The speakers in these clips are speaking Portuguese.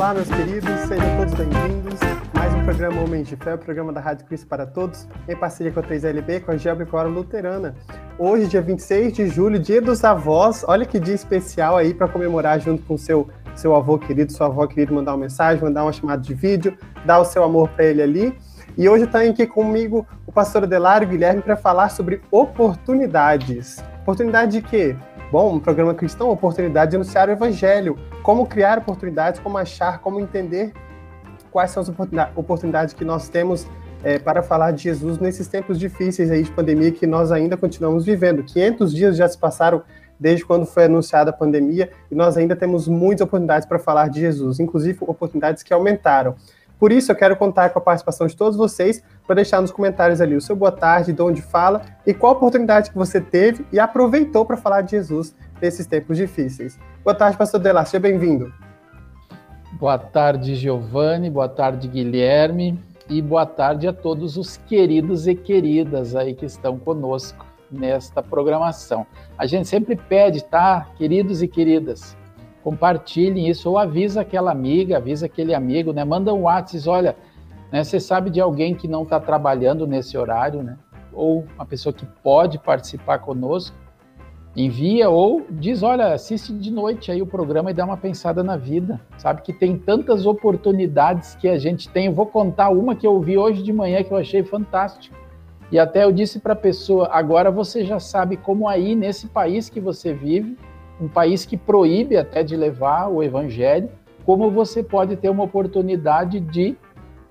Olá, meus queridos, sejam todos bem-vindos. Mais um programa Homens de Fé, o programa da Rádio Cristo para Todos, em parceria com a 3LB, com a Geobricora Luterana. Hoje, dia 26 de julho, dia dos avós. Olha que dia especial aí para comemorar junto com seu, seu avô querido, sua avó querida, mandar uma mensagem, mandar uma chamada de vídeo, dar o seu amor para ele ali. E hoje está aqui comigo o pastor Adelário Guilherme para falar sobre oportunidades. Oportunidade de quê? Bom, um programa cristão, oportunidade de anunciar o evangelho, como criar oportunidades, como achar, como entender quais são as oportunidades que nós temos é, para falar de Jesus nesses tempos difíceis aí de pandemia que nós ainda continuamos vivendo. 500 dias já se passaram desde quando foi anunciada a pandemia e nós ainda temos muitas oportunidades para falar de Jesus, inclusive oportunidades que aumentaram. Por isso, eu quero contar com a participação de todos vocês para deixar nos comentários ali o seu boa tarde, de onde fala e qual oportunidade que você teve e aproveitou para falar de Jesus nesses tempos difíceis. Boa tarde, pastor Delar, seja bem-vindo. Boa tarde, Giovanni, boa tarde, Guilherme, e boa tarde a todos os queridos e queridas aí que estão conosco nesta programação. A gente sempre pede, tá, queridos e queridas, compartilhem isso ou avisa aquela amiga, avisa aquele amigo, né? Manda um WhatsApp, olha, né? Você sabe de alguém que não está trabalhando nesse horário, né? Ou uma pessoa que pode participar conosco, envia ou diz, olha, assiste de noite aí o programa e dá uma pensada na vida. Sabe que tem tantas oportunidades que a gente tem. Eu vou contar uma que eu vi hoje de manhã que eu achei fantástico. E até eu disse para a pessoa, agora você já sabe como aí nesse país que você vive, um país que proíbe até de levar o evangelho, como você pode ter uma oportunidade de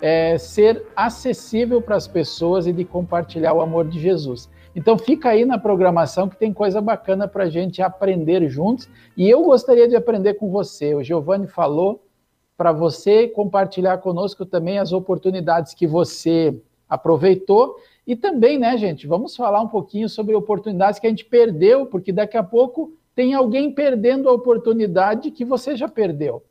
é, ser acessível para as pessoas e de compartilhar o amor de Jesus. Então fica aí na programação que tem coisa bacana para a gente aprender juntos. E eu gostaria de aprender com você. O Giovanni falou para você compartilhar conosco também as oportunidades que você aproveitou. E também, né, gente, vamos falar um pouquinho sobre oportunidades que a gente perdeu, porque daqui a pouco tem alguém perdendo a oportunidade que você já perdeu.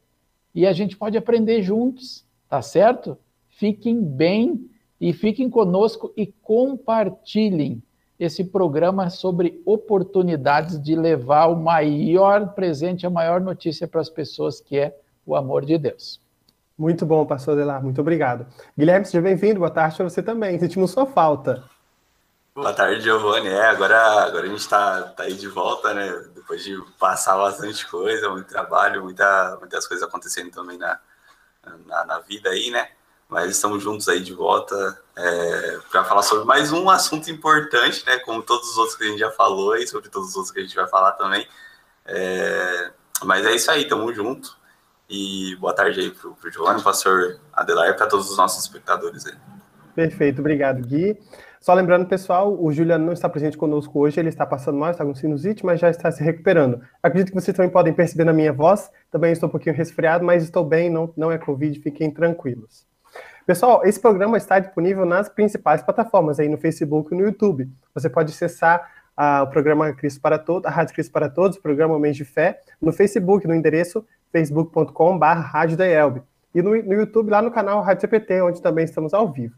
E a gente pode aprender juntos, tá certo? Fiquem bem e fiquem conosco e compartilhem esse programa sobre oportunidades de levar o maior presente, a maior notícia para as pessoas, que é o amor de Deus. Muito bom, pastor Adelar, muito obrigado. Guilherme, seja bem-vindo, boa tarde para você também, sentimos sua falta. Boa tarde, Giovanni. É, agora, agora a gente está tá aí de volta, né? Depois de passar bastante coisa, muito trabalho, muita, muitas coisas acontecendo também na, na, na vida aí, né? Mas estamos juntos aí de volta é, para falar sobre mais um assunto importante, né? Como todos os outros que a gente já falou e sobre todos os outros que a gente vai falar também. É, mas é isso aí, tamo junto. E boa tarde aí pro, pro Giovanni, pastor Adelar, para todos os nossos espectadores aí. Perfeito, obrigado, Gui. Só lembrando, pessoal, o Juliano não está presente conosco hoje, ele está passando mal, está com sinusite, mas já está se recuperando. Acredito que vocês também podem perceber na minha voz, também estou um pouquinho resfriado, mas estou bem, não, não é Covid, fiquem tranquilos. Pessoal, esse programa está disponível nas principais plataformas, aí no Facebook e no YouTube. Você pode acessar ah, o programa Cristo para Todos, a Rádio Cristo para Todos, o programa Mês de Fé, no Facebook, no endereço facebook.com.br. E no, no YouTube, lá no canal Rádio CPT, onde também estamos ao vivo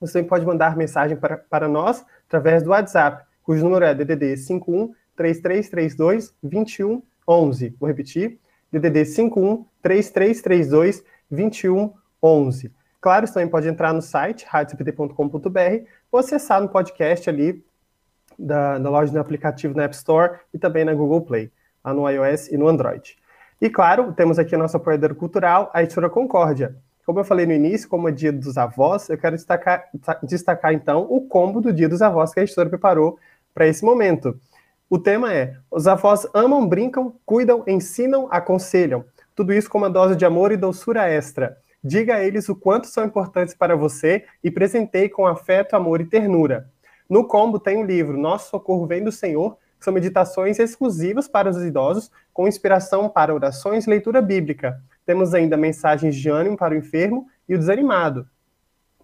você pode mandar mensagem para, para nós através do WhatsApp, cujo número é DDD 51 3332 2111. Vou repetir, DDD 51 3332 2111. Claro, você também pode entrar no site radiocpt.com.br ou acessar no podcast ali da, da loja do aplicativo na App Store e também na Google Play, lá no iOS e no Android. E claro, temos aqui a nossa apoiadora cultural, a editora Concórdia. Como eu falei no início, como é dia dos avós, eu quero destacar, destacar então o combo do dia dos avós que a editora preparou para esse momento. O tema é: os avós amam, brincam, cuidam, ensinam, aconselham. Tudo isso com uma dose de amor e doçura extra. Diga a eles o quanto são importantes para você e presenteie com afeto, amor e ternura. No combo tem o livro Nosso Socorro Vem do Senhor, que são meditações exclusivas para os idosos, com inspiração para orações e leitura bíblica. Temos ainda mensagens de ânimo para o enfermo e o desanimado.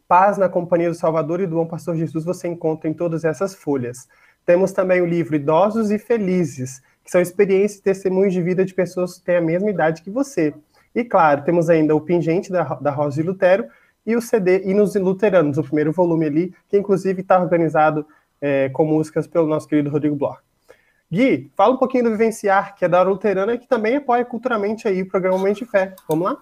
Paz na companhia do Salvador e do bom pastor Jesus você encontra em todas essas folhas. Temos também o livro Idosos e Felizes, que são experiências e testemunhos de vida de pessoas que têm a mesma idade que você. E claro, temos ainda o Pingente da, da Rosa de Lutero e o CD Hinos Luteranos, o primeiro volume ali, que inclusive está organizado é, com músicas pelo nosso querido Rodrigo Bloch. Gui, fala um pouquinho do Vivenciar, que é da luterana e que também apoia culturalmente aí o programa Mente de Fé. Vamos lá?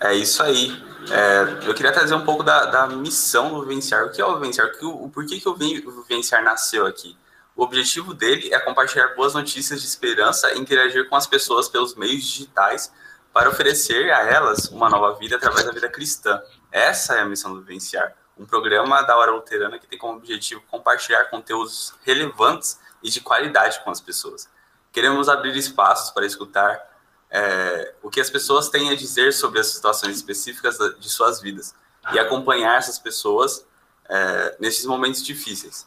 É isso aí. É, eu queria trazer um pouco da, da, missão do Vivenciar. O que é o Vivenciar? O, por que, que o Vivenciar nasceu aqui? O objetivo dele é compartilhar boas notícias de esperança e interagir com as pessoas pelos meios digitais para oferecer a elas uma nova vida através da vida cristã. Essa é a missão do Vivenciar, um programa da Hora Luterana que tem como objetivo compartilhar conteúdos relevantes e de qualidade com as pessoas. Queremos abrir espaços para escutar é, o que as pessoas têm a dizer sobre as situações específicas de suas vidas e acompanhar essas pessoas é, nesses momentos difíceis,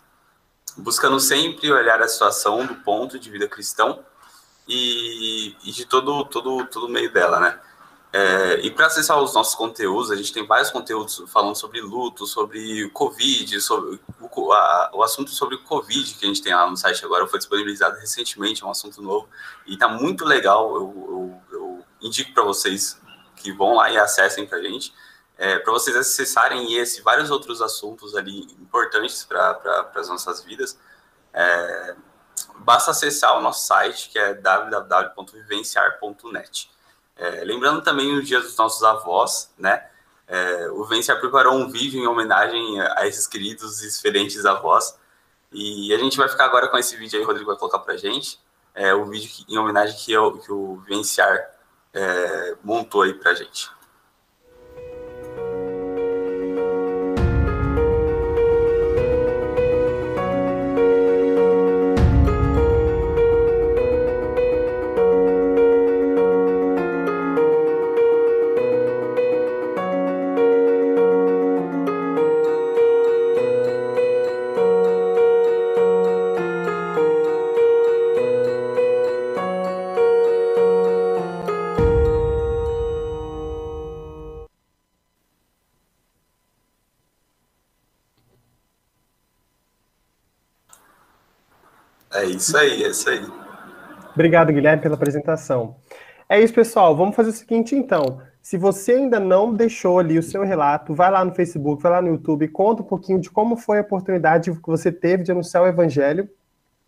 buscando sempre olhar a situação do ponto de vida cristão e, e de todo, todo, todo meio dela, né? É, e para acessar os nossos conteúdos, a gente tem vários conteúdos falando sobre luto, sobre Covid, sobre o, a, o assunto sobre Covid que a gente tem lá no site agora foi disponibilizado recentemente, é um assunto novo e está muito legal. Eu, eu, eu indico para vocês que vão lá e acessem para a gente, é, para vocês acessarem esse vários outros assuntos ali importantes para pra, as nossas vidas. É, basta acessar o nosso site que é www.vivenciar.net. É, lembrando também os dias dos nossos avós, né? É, o Venciar preparou um vídeo em homenagem a esses queridos e diferentes avós. E a gente vai ficar agora com esse vídeo aí, o Rodrigo vai colocar pra gente. É, o vídeo que, em homenagem que, eu, que o Venciar é, montou aí pra gente. Isso aí, é isso aí. Obrigado, Guilherme, pela apresentação. É isso, pessoal. Vamos fazer o seguinte, então. Se você ainda não deixou ali o seu relato, vai lá no Facebook, vai lá no YouTube, conta um pouquinho de como foi a oportunidade que você teve de anunciar o Evangelho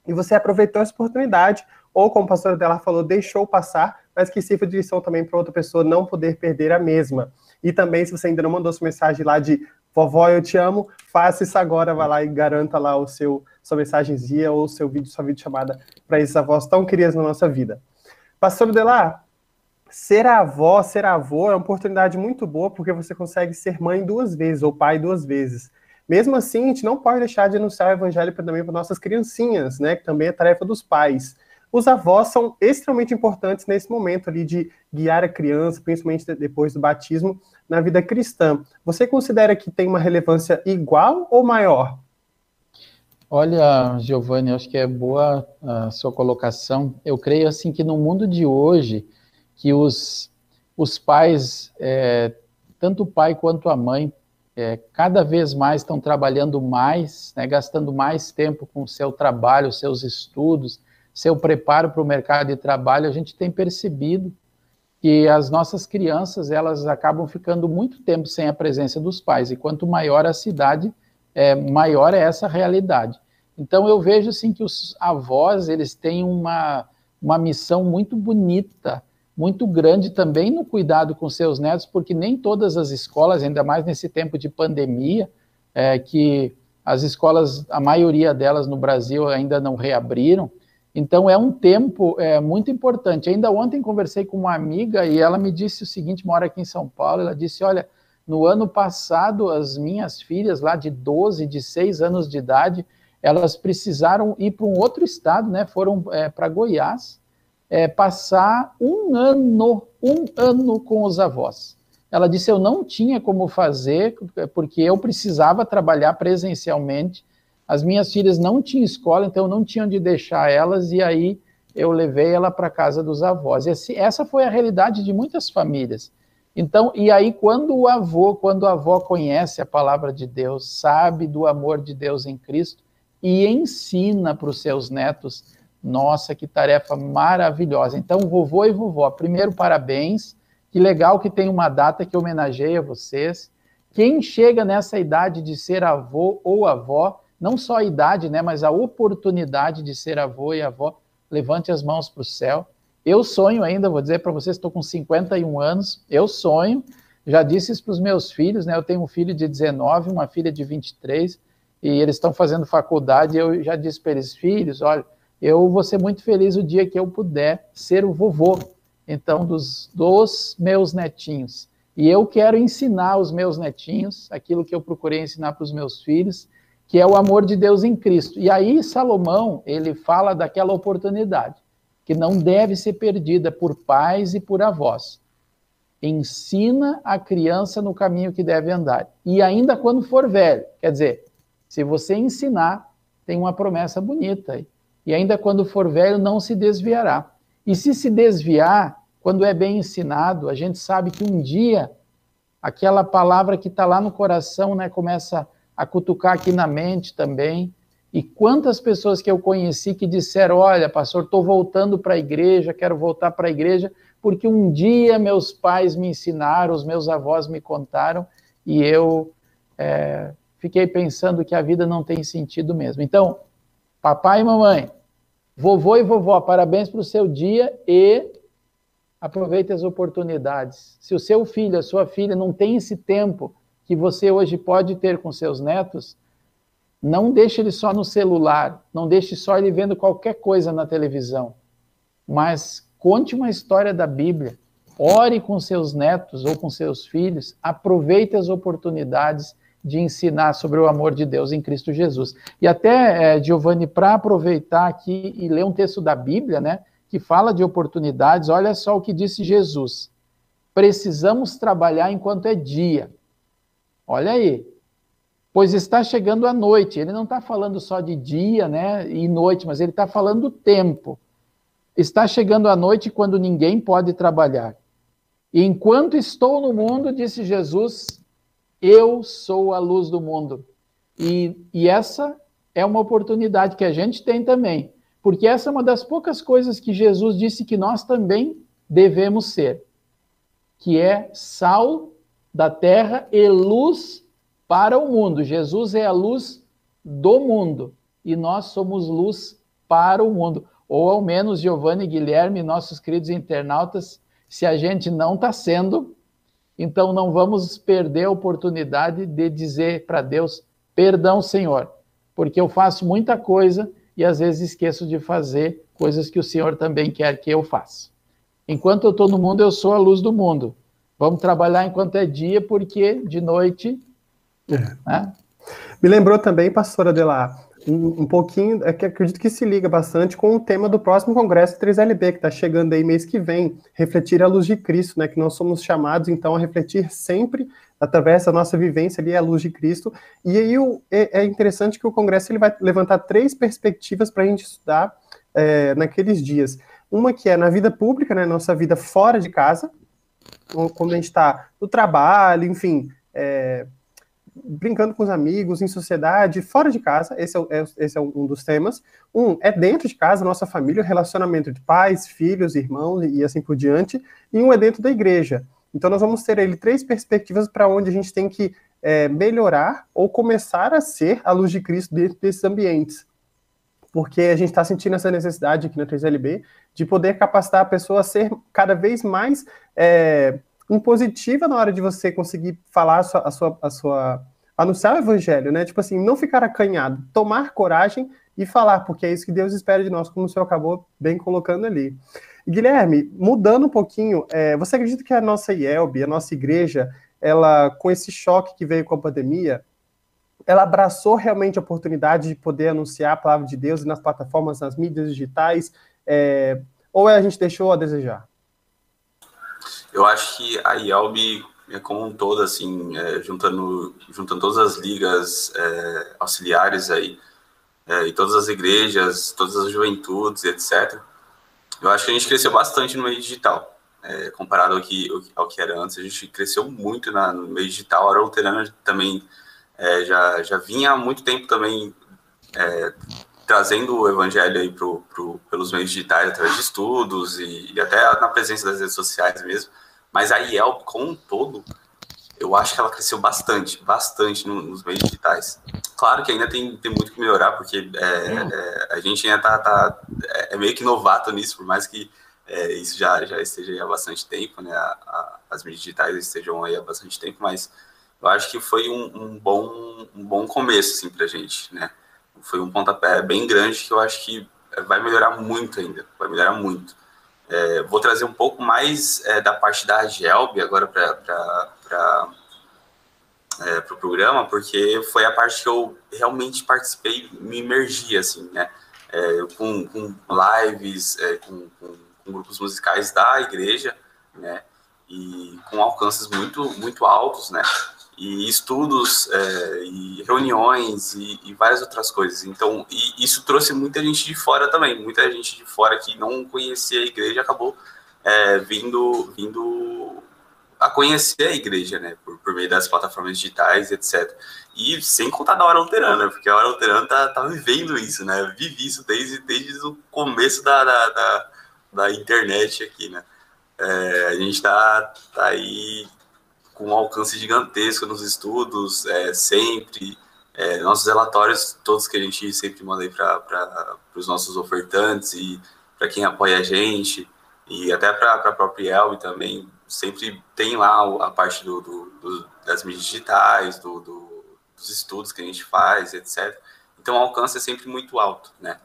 e você aproveitou essa oportunidade, ou como a pastora dela falou, deixou passar, mas que sirva de lição também para outra pessoa não poder perder a mesma. E também, se você ainda não mandou sua mensagem lá de vovó, eu te amo, faça isso agora, vai lá e garanta lá o seu sua mensagenzinha ou seu vídeo, sua videochamada para esses avós tão queridos na nossa vida. Pastor Delar, ser avó, ser avô é uma oportunidade muito boa porque você consegue ser mãe duas vezes ou pai duas vezes. Mesmo assim, a gente não pode deixar de anunciar o evangelho também para nossas criancinhas, né? Que também é tarefa dos pais. Os avós são extremamente importantes nesse momento ali de guiar a criança, principalmente depois do batismo, na vida cristã. Você considera que tem uma relevância igual ou maior? Olha, Giovanni, acho que é boa a sua colocação. Eu creio assim que no mundo de hoje, que os, os pais, é, tanto o pai quanto a mãe, é, cada vez mais estão trabalhando mais, né, gastando mais tempo com o seu trabalho, seus estudos, seu preparo para o mercado de trabalho. A gente tem percebido que as nossas crianças elas acabam ficando muito tempo sem a presença dos pais e quanto maior a cidade é, maior é essa realidade. Então eu vejo assim que os avós eles têm uma, uma missão muito bonita, muito grande também no cuidado com seus netos, porque nem todas as escolas, ainda mais nesse tempo de pandemia, é, que as escolas, a maioria delas no Brasil ainda não reabriram. Então é um tempo é, muito importante. Ainda ontem conversei com uma amiga e ela me disse o seguinte, mora aqui em São Paulo, ela disse, olha, no ano passado, as minhas filhas, lá de 12, de 6 anos de idade, elas precisaram ir para um outro estado, né? Foram é, para Goiás, é, passar um ano, um ano com os avós. Ela disse: Eu não tinha como fazer, porque eu precisava trabalhar presencialmente. As minhas filhas não tinham escola, então eu não tinha onde deixar elas, e aí eu levei ela para casa dos avós. Esse, essa foi a realidade de muitas famílias. Então, e aí, quando o avô, quando a avó conhece a palavra de Deus, sabe do amor de Deus em Cristo e ensina para os seus netos, nossa, que tarefa maravilhosa. Então, vovô e vovó, primeiro, parabéns. Que legal que tem uma data que homenageia vocês. Quem chega nessa idade de ser avô ou avó, não só a idade, né, mas a oportunidade de ser avô e avó, levante as mãos para o céu. Eu sonho ainda, vou dizer para vocês, estou com 51 anos, eu sonho, já disse isso para os meus filhos, né? Eu tenho um filho de 19, uma filha de 23, e eles estão fazendo faculdade, eu já disse para eles, filhos, olha, eu vou ser muito feliz o dia que eu puder ser o vovô, então, dos, dos meus netinhos. E eu quero ensinar os meus netinhos aquilo que eu procurei ensinar para os meus filhos, que é o amor de Deus em Cristo. E aí Salomão, ele fala daquela oportunidade que não deve ser perdida por pais e por avós. Ensina a criança no caminho que deve andar. E ainda quando for velho, quer dizer, se você ensinar, tem uma promessa bonita. E ainda quando for velho, não se desviará. E se se desviar, quando é bem ensinado, a gente sabe que um dia aquela palavra que está lá no coração, né, começa a cutucar aqui na mente também. E quantas pessoas que eu conheci que disseram: Olha, pastor, estou voltando para a igreja, quero voltar para a igreja, porque um dia meus pais me ensinaram, os meus avós me contaram, e eu é, fiquei pensando que a vida não tem sentido mesmo. Então, papai e mamãe, vovô e vovó, parabéns para o seu dia e aproveite as oportunidades. Se o seu filho, a sua filha não tem esse tempo que você hoje pode ter com seus netos, não deixe ele só no celular, não deixe só ele vendo qualquer coisa na televisão, mas conte uma história da Bíblia, ore com seus netos ou com seus filhos, aproveite as oportunidades de ensinar sobre o amor de Deus em Cristo Jesus. E até, é, Giovanni, para aproveitar aqui e ler um texto da Bíblia, né, que fala de oportunidades, olha só o que disse Jesus. Precisamos trabalhar enquanto é dia, Olha aí. Pois está chegando a noite. Ele não está falando só de dia né, e noite, mas ele está falando do tempo. Está chegando a noite quando ninguém pode trabalhar. Enquanto estou no mundo, disse Jesus, eu sou a luz do mundo. E, e essa é uma oportunidade que a gente tem também, porque essa é uma das poucas coisas que Jesus disse que nós também devemos ser, que é sal da terra e luz para o mundo. Jesus é a luz do mundo e nós somos luz para o mundo. Ou ao menos Giovanni Guilherme, nossos queridos internautas, se a gente não está sendo, então não vamos perder a oportunidade de dizer para Deus: perdão, Senhor, porque eu faço muita coisa e às vezes esqueço de fazer coisas que o Senhor também quer que eu faça. Enquanto eu estou no mundo, eu sou a luz do mundo. Vamos trabalhar enquanto é dia, porque de noite. É. Né? Me lembrou também, pastora Adelar, um, um, pouquinho, é que acredito que se liga bastante com o tema do próximo congresso 3LB, que está chegando aí mês que vem, refletir a luz de Cristo, né? Que nós somos chamados, então, a refletir sempre através da nossa vivência ali a luz de Cristo. E aí o, é, é, interessante que o congresso ele vai levantar três perspectivas para a gente estudar é, naqueles dias. Uma que é na vida pública, né? Nossa vida fora de casa, quando a gente está no trabalho, enfim, é, brincando com os amigos, em sociedade, fora de casa, esse é, é, esse é um dos temas. Um é dentro de casa, nossa família, relacionamento de pais, filhos, irmãos e assim por diante. E um é dentro da igreja. Então nós vamos ter aí três perspectivas para onde a gente tem que é, melhorar ou começar a ser a luz de Cristo dentro desses ambientes porque a gente está sentindo essa necessidade aqui na 3LB de poder capacitar a pessoa a ser cada vez mais é, impositiva na hora de você conseguir falar a sua, a sua, a sua, anunciar o evangelho, né? Tipo assim, não ficar acanhado, tomar coragem e falar, porque é isso que Deus espera de nós, como o senhor acabou bem colocando ali. Guilherme, mudando um pouquinho, é, você acredita que a nossa IELB, a nossa igreja, ela, com esse choque que veio com a pandemia, ela abraçou realmente a oportunidade de poder anunciar a palavra de Deus nas plataformas, nas mídias digitais, é, ou a gente deixou a desejar? Eu acho que a IELB, é como um todo, assim, é, juntando, juntando todas as ligas é, auxiliares aí, é, e todas as igrejas, todas as juventudes, etc., eu acho que a gente cresceu bastante no meio digital. É, comparado ao que, ao que era antes, a gente cresceu muito na, no meio digital. A Luterana também é, já, já vinha há muito tempo também é, trazendo o evangelho aí pro, pro, pelos meios digitais, através de estudos e, e, até na presença das redes sociais mesmo. Mas a IEL, como um todo, eu acho que ela cresceu bastante, bastante nos meios digitais. Claro que ainda tem, tem muito que melhorar, porque é, é, a gente ainda tá, tá é, é meio que novato nisso, por mais que é, isso já, já esteja há bastante tempo, né? A, a, as mídias digitais estejam aí há bastante tempo, mas eu acho que foi um, um bom, um bom começo, assim, pra gente, né? Foi um pontapé bem grande que eu acho que vai melhorar muito ainda, vai melhorar muito. É, vou trazer um pouco mais é, da parte da Gelb agora para é, pro programa, porque foi a parte que eu realmente participei, me imergi, assim, né? É, com, com lives, é, com, com com grupos musicais da igreja, né? E com alcances muito, muito altos, né? E estudos, é, e reuniões, e, e, várias outras coisas. Então, isso trouxe muita gente de fora também. Muita gente de fora que não conhecia a igreja acabou é, vindo, vindo a conhecer a igreja, né? Por, por meio das plataformas digitais, etc. E sem contar da hora luterana, porque a hora luterana tá, tá vivendo isso, né? Vivi isso desde, desde o começo da, da, da da internet aqui, né? É, a gente está tá aí com um alcance gigantesco nos estudos, é, sempre. É, nossos relatórios, todos que a gente sempre manda aí para os nossos ofertantes e para quem apoia a gente, e até para a própria Elbe também, sempre tem lá a parte do, do, do das mídias digitais, do, dos estudos que a gente faz, etc. Então o alcance é sempre muito alto, né?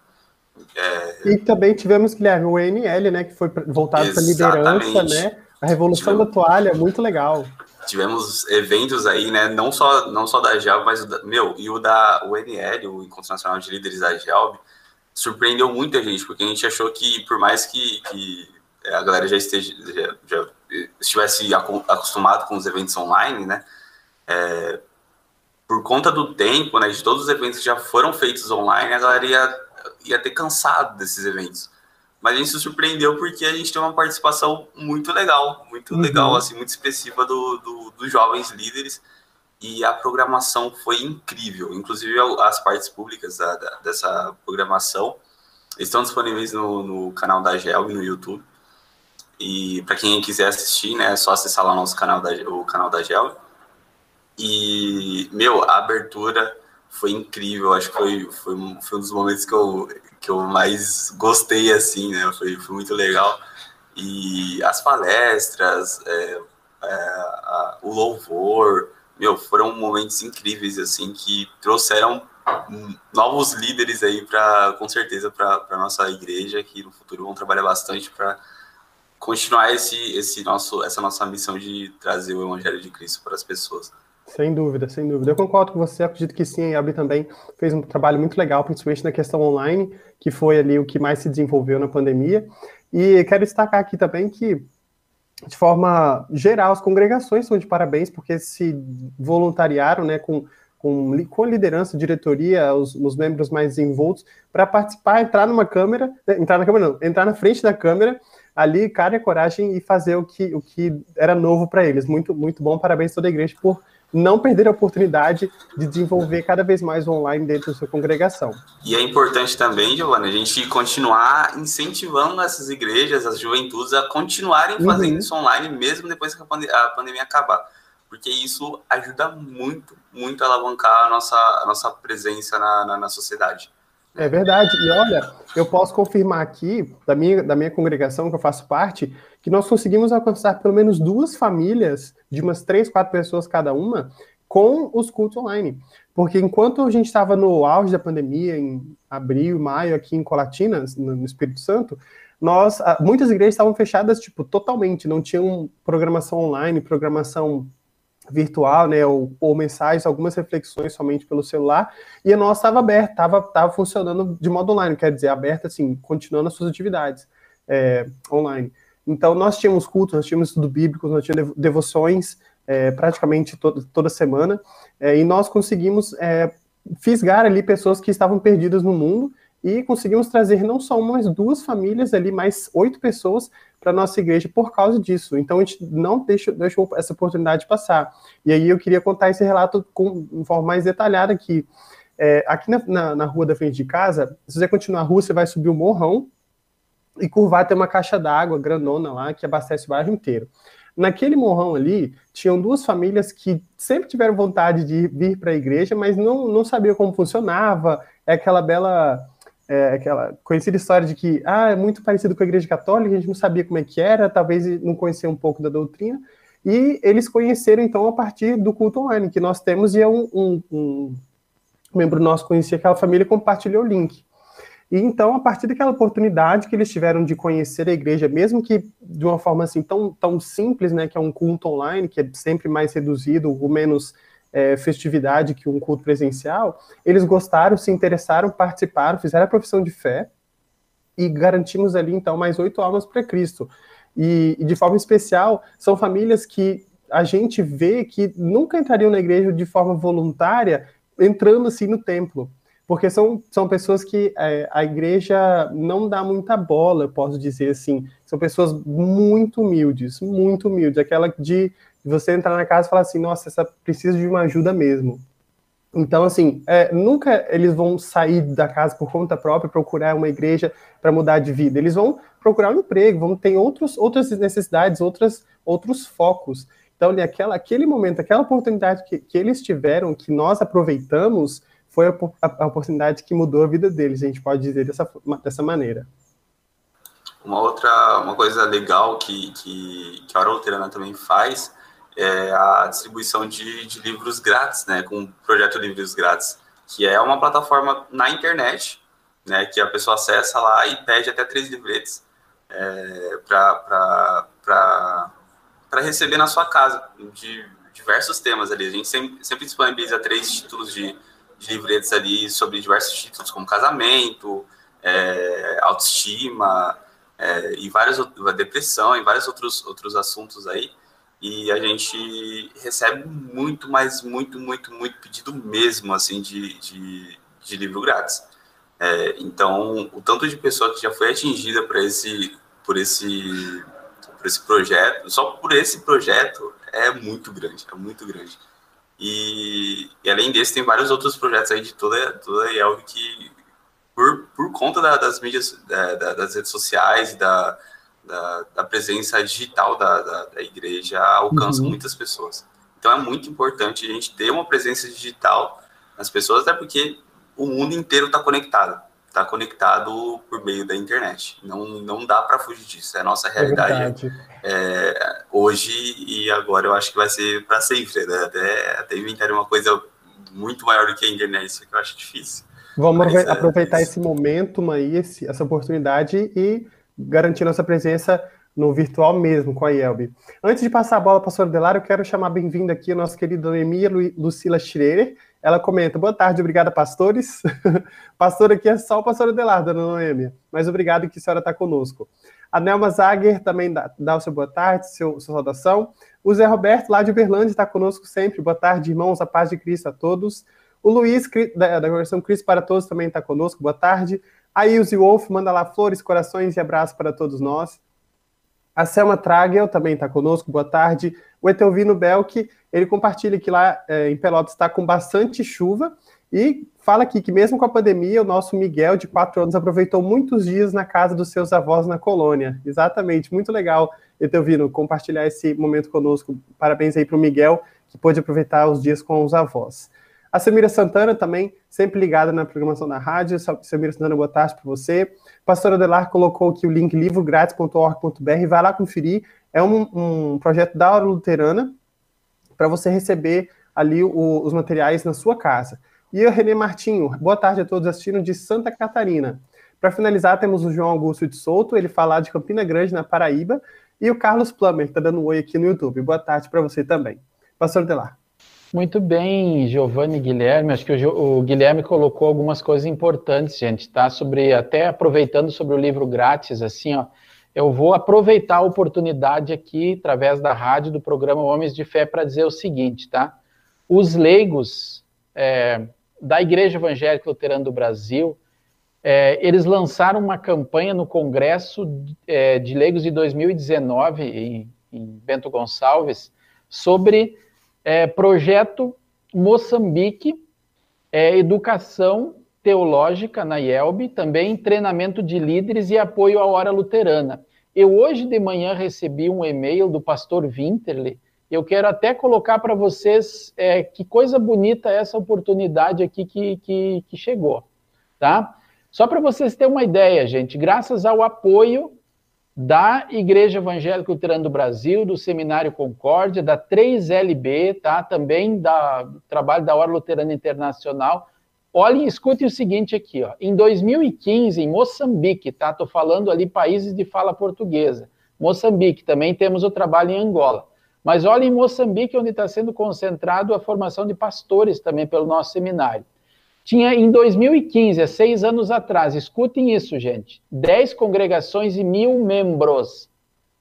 É... E também tivemos, Guilherme, o ENL, né, que foi voltado para liderança, né? A Revolução tivemos... da Toalha, muito legal. Tivemos eventos aí, né, não só, não só da GELB, mas, o da, meu, e o da UNL, o Encontro Nacional de Líderes da GELB, surpreendeu muita gente, porque a gente achou que, por mais que, que a galera já, esteja, já, já estivesse acostumado com os eventos online, né, é, por conta do tempo, né, de todos os eventos que já foram feitos online, a galera ia ia ter cansado desses eventos. Mas a gente se surpreendeu porque a gente tem uma participação muito legal, muito uhum. legal, assim, muito expressiva do, do, dos jovens líderes. E a programação foi incrível. Inclusive, as partes públicas da, da, dessa programação estão disponíveis no, no canal da GELG no YouTube. E para quem quiser assistir, né, é só acessar lá o nosso canal da, o canal da GELG. E, meu, a abertura foi incrível. Acho que foi, foi, foi um dos momentos que eu, que eu mais gostei, assim, né? Foi, foi muito legal. E as palestras, é, é, a, o louvor, meu, foram momentos incríveis, assim, que trouxeram novos líderes aí para com certeza para a nossa igreja que no futuro vão trabalhar bastante para continuar esse esse nosso essa nossa missão de trazer o evangelho de Cristo para as pessoas. Sem dúvida, sem dúvida. Eu concordo com você, acredito que sim, a Abby também fez um trabalho muito legal, principalmente na questão online, que foi ali o que mais se desenvolveu na pandemia. E quero destacar aqui também que, de forma geral, as congregações são de parabéns, porque se voluntariaram né, com, com, com liderança, diretoria, os, os membros mais envoltos, para participar, entrar numa câmera, né, entrar na câmera não, entrar na frente da câmera, ali, cara, e coragem e fazer o que, o que era novo para eles. Muito, muito bom, parabéns toda a igreja por não perder a oportunidade de desenvolver cada vez mais o online dentro da sua congregação. E é importante também, Giovana, a gente continuar incentivando essas igrejas, as juventudes, a continuarem uhum. fazendo isso online, mesmo depois que a, pandem a, pandemia acabar. Porque isso ajuda muito, muito a alavancar a nossa, a nossa presença na, na, na sociedade. É verdade. E olha, eu posso confirmar aqui, da minha, da minha congregação, que eu faço parte, que nós conseguimos alcançar pelo menos duas famílias, de umas três, quatro pessoas cada uma, com os cultos online. Porque enquanto a gente estava no auge da pandemia, em abril, maio, aqui em Colatinas, no Espírito Santo, nós, muitas igrejas estavam fechadas, tipo, totalmente, não tinham programação online, programação virtual, né, ou, ou, mensagens, algumas reflexões somente pelo celular, e a nossa estava aberta, estava tava funcionando de modo online, quer dizer, aberta, assim, continuando as suas atividades é, online. Então, nós tínhamos cultos, nós tínhamos estudo bíblico, nós tínhamos devoções é, praticamente to toda semana, é, e nós conseguimos é, fisgar ali pessoas que estavam perdidas no mundo, e conseguimos trazer não só uma, mas duas famílias ali, mais oito pessoas para nossa igreja por causa disso. Então a gente não deixou, deixou essa oportunidade passar. E aí eu queria contar esse relato com, de forma mais detalhada aqui. É, aqui na, na, na, rua da frente de casa, se você continuar a rua, você vai subir o morrão e curvar tem uma caixa d'água grandona lá que abastece o bairro inteiro. naquele morrão ali, tinham duas famílias que sempre tiveram vontade de vir para a igreja, mas não, não sabiam como funcionava. É aquela bela, é, aquela conhecida história de que, ah, é muito parecido com a igreja católica, a gente não sabia como é que era, talvez não conhecia um pouco da doutrina. E eles conheceram, então, a partir do culto online que nós temos, e é um, um, um membro nosso conhecia aquela família compartilhou o link. E então, a partir daquela oportunidade que eles tiveram de conhecer a igreja, mesmo que de uma forma assim tão, tão simples, né, que é um culto online, que é sempre mais reduzido, ou menos é, festividade que um culto presencial, eles gostaram, se interessaram, participaram, fizeram a profissão de fé e garantimos ali então mais oito almas para Cristo. E, e de forma especial, são famílias que a gente vê que nunca entrariam na igreja de forma voluntária, entrando assim no templo porque são, são pessoas que é, a igreja não dá muita bola, eu posso dizer assim. São pessoas muito humildes, muito humildes. Aquela de você entrar na casa e falar assim, nossa, essa precisa de uma ajuda mesmo. Então, assim, é, nunca eles vão sair da casa por conta própria, procurar uma igreja para mudar de vida. Eles vão procurar um emprego, vão ter outros, outras necessidades, outras, outros focos. Então, aquela, aquele momento, aquela oportunidade que, que eles tiveram, que nós aproveitamos, foi a, a, oportunidade que mudou a vida deles, a gente pode dizer dessa, dessa maneira. Uma outra uma coisa legal que, que, que a Hora também faz é a distribuição de, de livros grátis, né, com o projeto Livros Grátis, que é uma plataforma na internet, né, que a pessoa acessa lá e pede até três livretes é, para receber na sua casa, de diversos temas ali. A gente sempre, sempre disponibiliza três títulos de livretos ali sobre diversos títulos, como casamento, é, autoestima, é, e várias depressão e vários outros, outros assuntos aí. E a gente recebe muito, mas muito, muito, muito pedido mesmo, assim, de, de, de livro grátis. É, então, o tanto de pessoa que já foi atingida por esse, por esse, por esse projeto, só por esse projeto, é muito grande, é muito grande. E, e, além desse, tem vários outros projetos aí de toda, toda a IELV que, por, por conta da, das mídias, da, da, das redes sociais e da, da, presença digital da, da, igreja, alcançam uhum. muitas pessoas. Então é muito importante a gente ter uma presença digital nas pessoas, até porque o mundo inteiro está conectado. Está conectado por meio da internet. Não, não dá para fugir disso. É a nossa realidade. É é, hoje e agora eu acho que vai ser para sempre, né? Até, até inventar uma coisa muito maior do que a internet, que eu acho difícil. Vamos Mas, é, aproveitar é esse momento aí, esse, essa oportunidade e garantir nossa presença no virtual mesmo com a IELB. Antes de passar a bola para a Sra. Delar, eu quero chamar bem-vinda aqui a nossa querida Noemia Lucila Schreier. Ela comenta, boa tarde, obrigada, pastores. Pastor aqui é só o pastor Delar, dona Noêmia, mas obrigado que a senhora está conosco. A Nelma Zager também dá, dá o seu boa tarde, seu, sua saudação. O Zé Roberto, lá de Uberlândia, está conosco sempre. Boa tarde, irmãos, a paz de Cristo a todos. O Luiz, da, da Conversão Cristo para Todos, também está conosco. Boa tarde. A Ilse Wolf manda lá flores, corações e abraços para todos nós. A Selma Tragel também está conosco, boa tarde. O Etelvino Belk, ele compartilha que lá é, em Pelotas está com bastante chuva e fala aqui que mesmo com a pandemia, o nosso Miguel, de quatro anos, aproveitou muitos dias na casa dos seus avós na colônia. Exatamente, muito legal, Etelvino, compartilhar esse momento conosco. Parabéns aí para o Miguel, que pôde aproveitar os dias com os avós. A Samira Santana também, sempre ligada na programação da rádio. Samira Santana, boa tarde para você. Pastor Adelar colocou aqui o link livrográtis.org.br, vai lá conferir. É um, um projeto da Hora Luterana para você receber ali o, os materiais na sua casa. E o Renê Martinho, boa tarde a todos assistindo de Santa Catarina. Para finalizar, temos o João Augusto de Souto, ele fala de Campina Grande, na Paraíba, e o Carlos Plummer, que está dando um oi aqui no YouTube. Boa tarde para você também. Pastor Delar. Muito bem, Giovanni Guilherme. Acho que o, o, Guilherme colocou algumas coisas importantes, gente, tá? Sobre, até aproveitando sobre o livro grátis, assim, ó. Eu vou aproveitar a oportunidade aqui, através da rádio, do programa Homens de Fé, para dizer o seguinte, tá? Os leigos, é, da Igreja Evangélica Luterana do Brasil, é, eles lançaram uma campanha no Congresso é, de Leigos de 2019, em, em Bento Gonçalves, sobre é, projeto Moçambique, é, educação teológica na IELB, também treinamento de líderes e apoio à hora luterana. Eu hoje de manhã recebi um e-mail do pastor Winterle. Eu quero até colocar para vocês é, que coisa bonita essa oportunidade aqui que, que, que chegou, tá? Só para vocês terem uma ideia, gente, graças ao apoio da Igreja Evangélica Luterana do Brasil, do Seminário Concórdia, da 3LB, tá? Também da trabalho da Hora Luterana Internacional. Olhem, escutem o seguinte aqui, ó. Em 2015, em Moçambique, tá? Tô falando ali países de fala portuguesa. Moçambique, também temos o trabalho em Angola. Mas olhem em Moçambique, onde está sendo concentrado a formação de pastores também pelo nosso seminário. Tinha em 2015, há seis anos atrás, escutem isso, gente: 10 congregações e mil membros.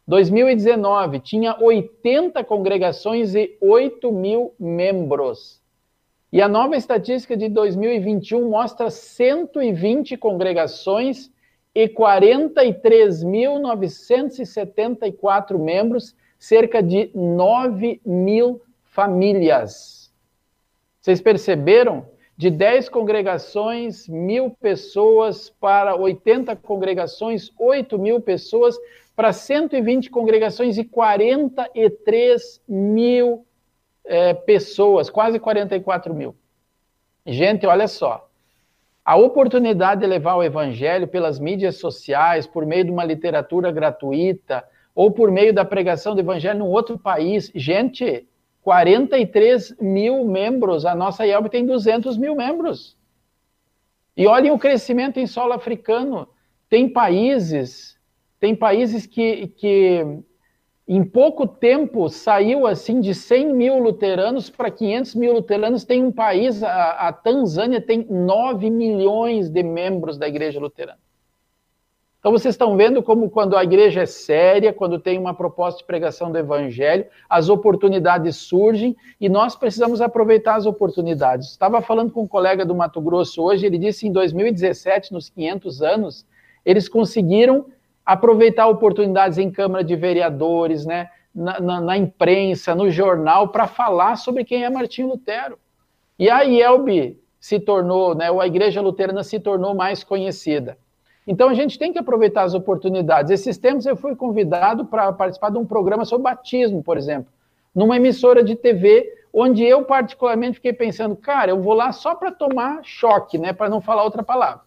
2019, tinha 80 congregações e 8 mil membros. E a nova estatística de 2021 mostra 120 congregações e 43.974 membros, cerca de 9 mil famílias. Vocês perceberam? De 10 congregações, mil pessoas, para 80 congregações, 8 mil pessoas, para 120 congregações e 43 mil é, pessoas, quase 44 mil. Gente, olha só. A oportunidade de levar o evangelho pelas mídias sociais, por meio de uma literatura gratuita, ou por meio da pregação do evangelho em outro país, gente, 43 mil membros, a nossa IELB tem 200 mil membros. E olhem o crescimento em solo africano. Tem países, tem países que, que em pouco tempo saiu assim de 100 mil luteranos para 500 mil luteranos. Tem um país, a, a Tanzânia tem 9 milhões de membros da igreja luterana. Então vocês estão vendo como quando a igreja é séria, quando tem uma proposta de pregação do evangelho, as oportunidades surgem e nós precisamos aproveitar as oportunidades. Estava falando com um colega do Mato Grosso hoje, ele disse em 2017, nos 500 anos, eles conseguiram aproveitar oportunidades em Câmara de Vereadores, né, na, na, na imprensa, no jornal, para falar sobre quem é Martim Lutero. E a IELB se tornou, né, a Igreja Luterana se tornou mais conhecida. Então a gente tem que aproveitar as oportunidades. Esses tempos eu fui convidado para participar de um programa sobre batismo, por exemplo, numa emissora de TV, onde eu particularmente fiquei pensando, cara, eu vou lá só para tomar choque, né, para não falar outra palavra.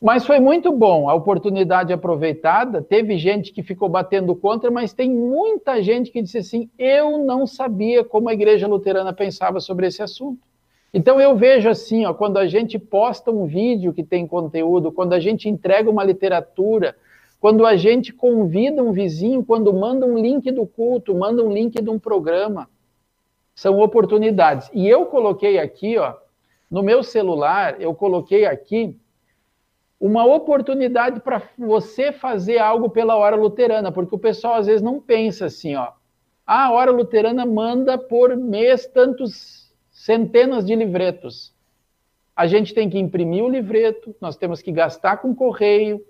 Mas foi muito bom a oportunidade aproveitada. Teve gente que ficou batendo contra, mas tem muita gente que disse assim: eu não sabia como a igreja luterana pensava sobre esse assunto. Então eu vejo assim, ó, quando a gente posta um vídeo que tem conteúdo, quando a gente entrega uma literatura, quando a gente convida um vizinho, quando manda um link do culto, manda um link de um programa, são oportunidades. E eu coloquei aqui, ó, no meu celular, eu coloquei aqui uma oportunidade para você fazer algo pela hora luterana, porque o pessoal às vezes não pensa assim, ó. Ah, a hora luterana manda por mês tantos centenas de livretos. A gente tem que imprimir o livreto, nós temos que gastar com correio,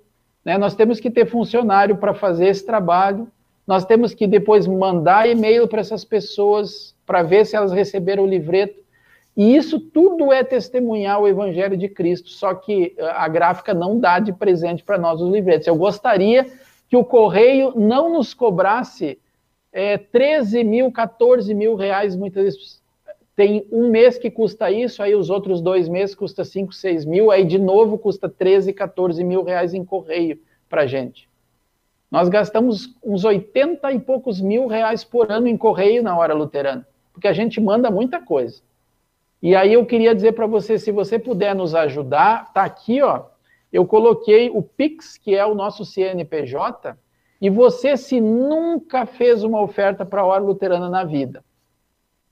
né? nós temos que ter funcionário para fazer esse trabalho, nós temos que depois mandar e-mail para essas pessoas para ver se elas receberam o livreto. E isso tudo é testemunhar o Evangelho de Cristo, só que eh, a gráfica não dá de presente para nós os livretos. Eu gostaria que o correio não nos cobrasse é, 13 mil, 14 mil reais, muitas vezes, tem um mês que custa isso, aí os outros dois meses custa 5, 6 mil, aí de novo custa 13, 14 mil reais em correio para gente. Nós gastamos uns 80 e poucos mil reais por ano em correio na hora luterana, porque a gente manda muita coisa. E aí eu queria dizer para você, se você puder nos ajudar, tá aqui, ó, eu coloquei o Pix, que é o nosso CNPJ, e você, se nunca fez uma oferta para a hora luterana na vida,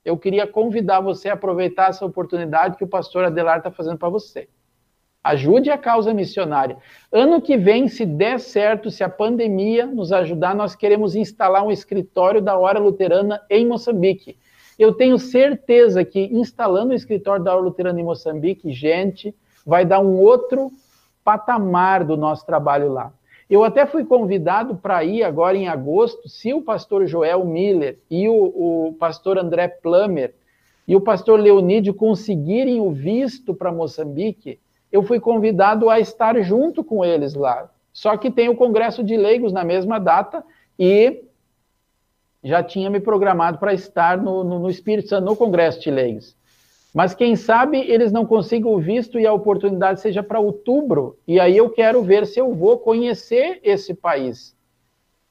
eu queria convidar você a aproveitar essa oportunidade que o pastor Adelar está fazendo para você. Ajude a causa missionária. Ano que vem, se der certo, se a pandemia nos ajudar, nós queremos instalar um escritório da Hora Luterana em Moçambique. Eu tenho certeza que instalando o escritório da Hora Luterana em Moçambique, gente, vai dar um outro patamar do nosso trabalho lá. Eu até fui convidado para ir agora em agosto, se o pastor Joel Miller e o, o pastor André Plummer e o pastor Leonídio conseguirem o visto para Moçambique, eu fui convidado a estar junto com eles lá. Só que tem o Congresso de Leigos na mesma data e já tinha me programado para estar no, no, no Espírito Santo, no Congresso de Leigos. Mas quem sabe eles não consigam o visto e a oportunidade seja para outubro. E aí eu quero ver se eu vou conhecer esse país.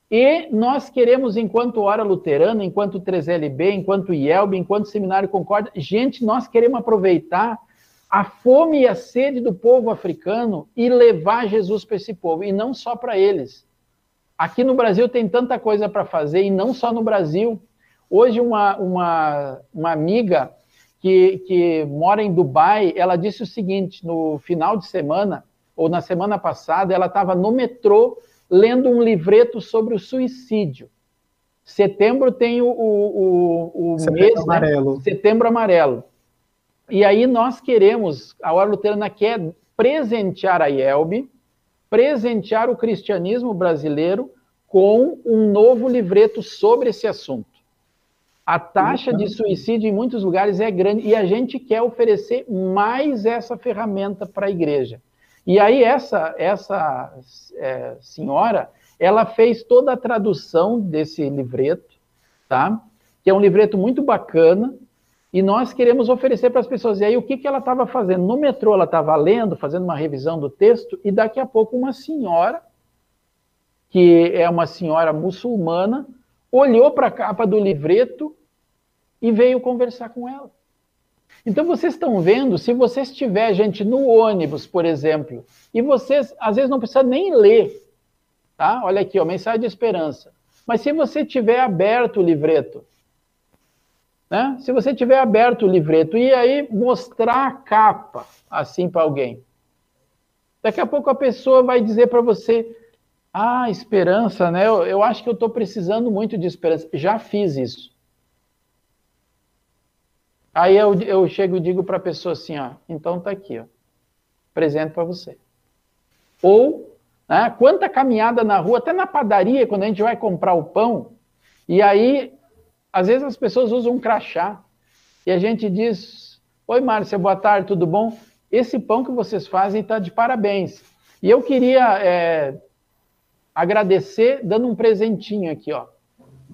E nós queremos, enquanto Hora Luterana, enquanto 3LB, enquanto IELB, enquanto Seminário Concórdia, gente, nós queremos aproveitar a fome e a sede do povo africano e levar Jesus para esse povo, e não só para eles. Aqui no Brasil tem tanta coisa para fazer, e não só no Brasil. Hoje, uma, uma, uma amiga que, que mora em Dubai, ela disse o seguinte: no final de semana, ou na semana passada, ela estava no metrô lendo um livreto sobre o suicídio. Setembro tem o, o, o Setembro mês, né? amarelo. Né? Setembro amarelo. E aí nós queremos, a Hora Luterana quer presentear a IELB, presentear o cristianismo brasileiro com um novo livreto sobre esse assunto. A taxa de suicídio em muitos lugares é grande e a gente quer oferecer mais essa ferramenta para a igreja. E aí essa essa é, senhora, ela fez toda a tradução desse livreto, tá? Que é um livreto muito bacana e nós queremos oferecer para as pessoas. E aí o que que ela estava fazendo? No metrô ela estava lendo, fazendo uma revisão do texto e daqui a pouco uma senhora que é uma senhora muçulmana olhou para a capa do livreto e veio conversar com ela. Então vocês estão vendo, se você estiver, gente, no ônibus, por exemplo, e vocês às vezes não precisa nem ler, tá? Olha aqui, ó, mensagem de esperança. Mas se você tiver aberto o livreto, né? Se você tiver aberto o livreto e aí mostrar a capa assim para alguém, daqui a pouco a pessoa vai dizer para você: Ah, esperança, né? Eu, eu acho que eu estou precisando muito de esperança. Já fiz isso. Aí eu, eu chego e digo para a pessoa assim, ó, então tá aqui, ó, presente para você. Ou, né, quanta caminhada na rua, até na padaria, quando a gente vai comprar o pão, e aí, às vezes as pessoas usam um crachá, e a gente diz, oi Márcia, boa tarde, tudo bom? Esse pão que vocês fazem está de parabéns. E eu queria é, agradecer dando um presentinho aqui, ó.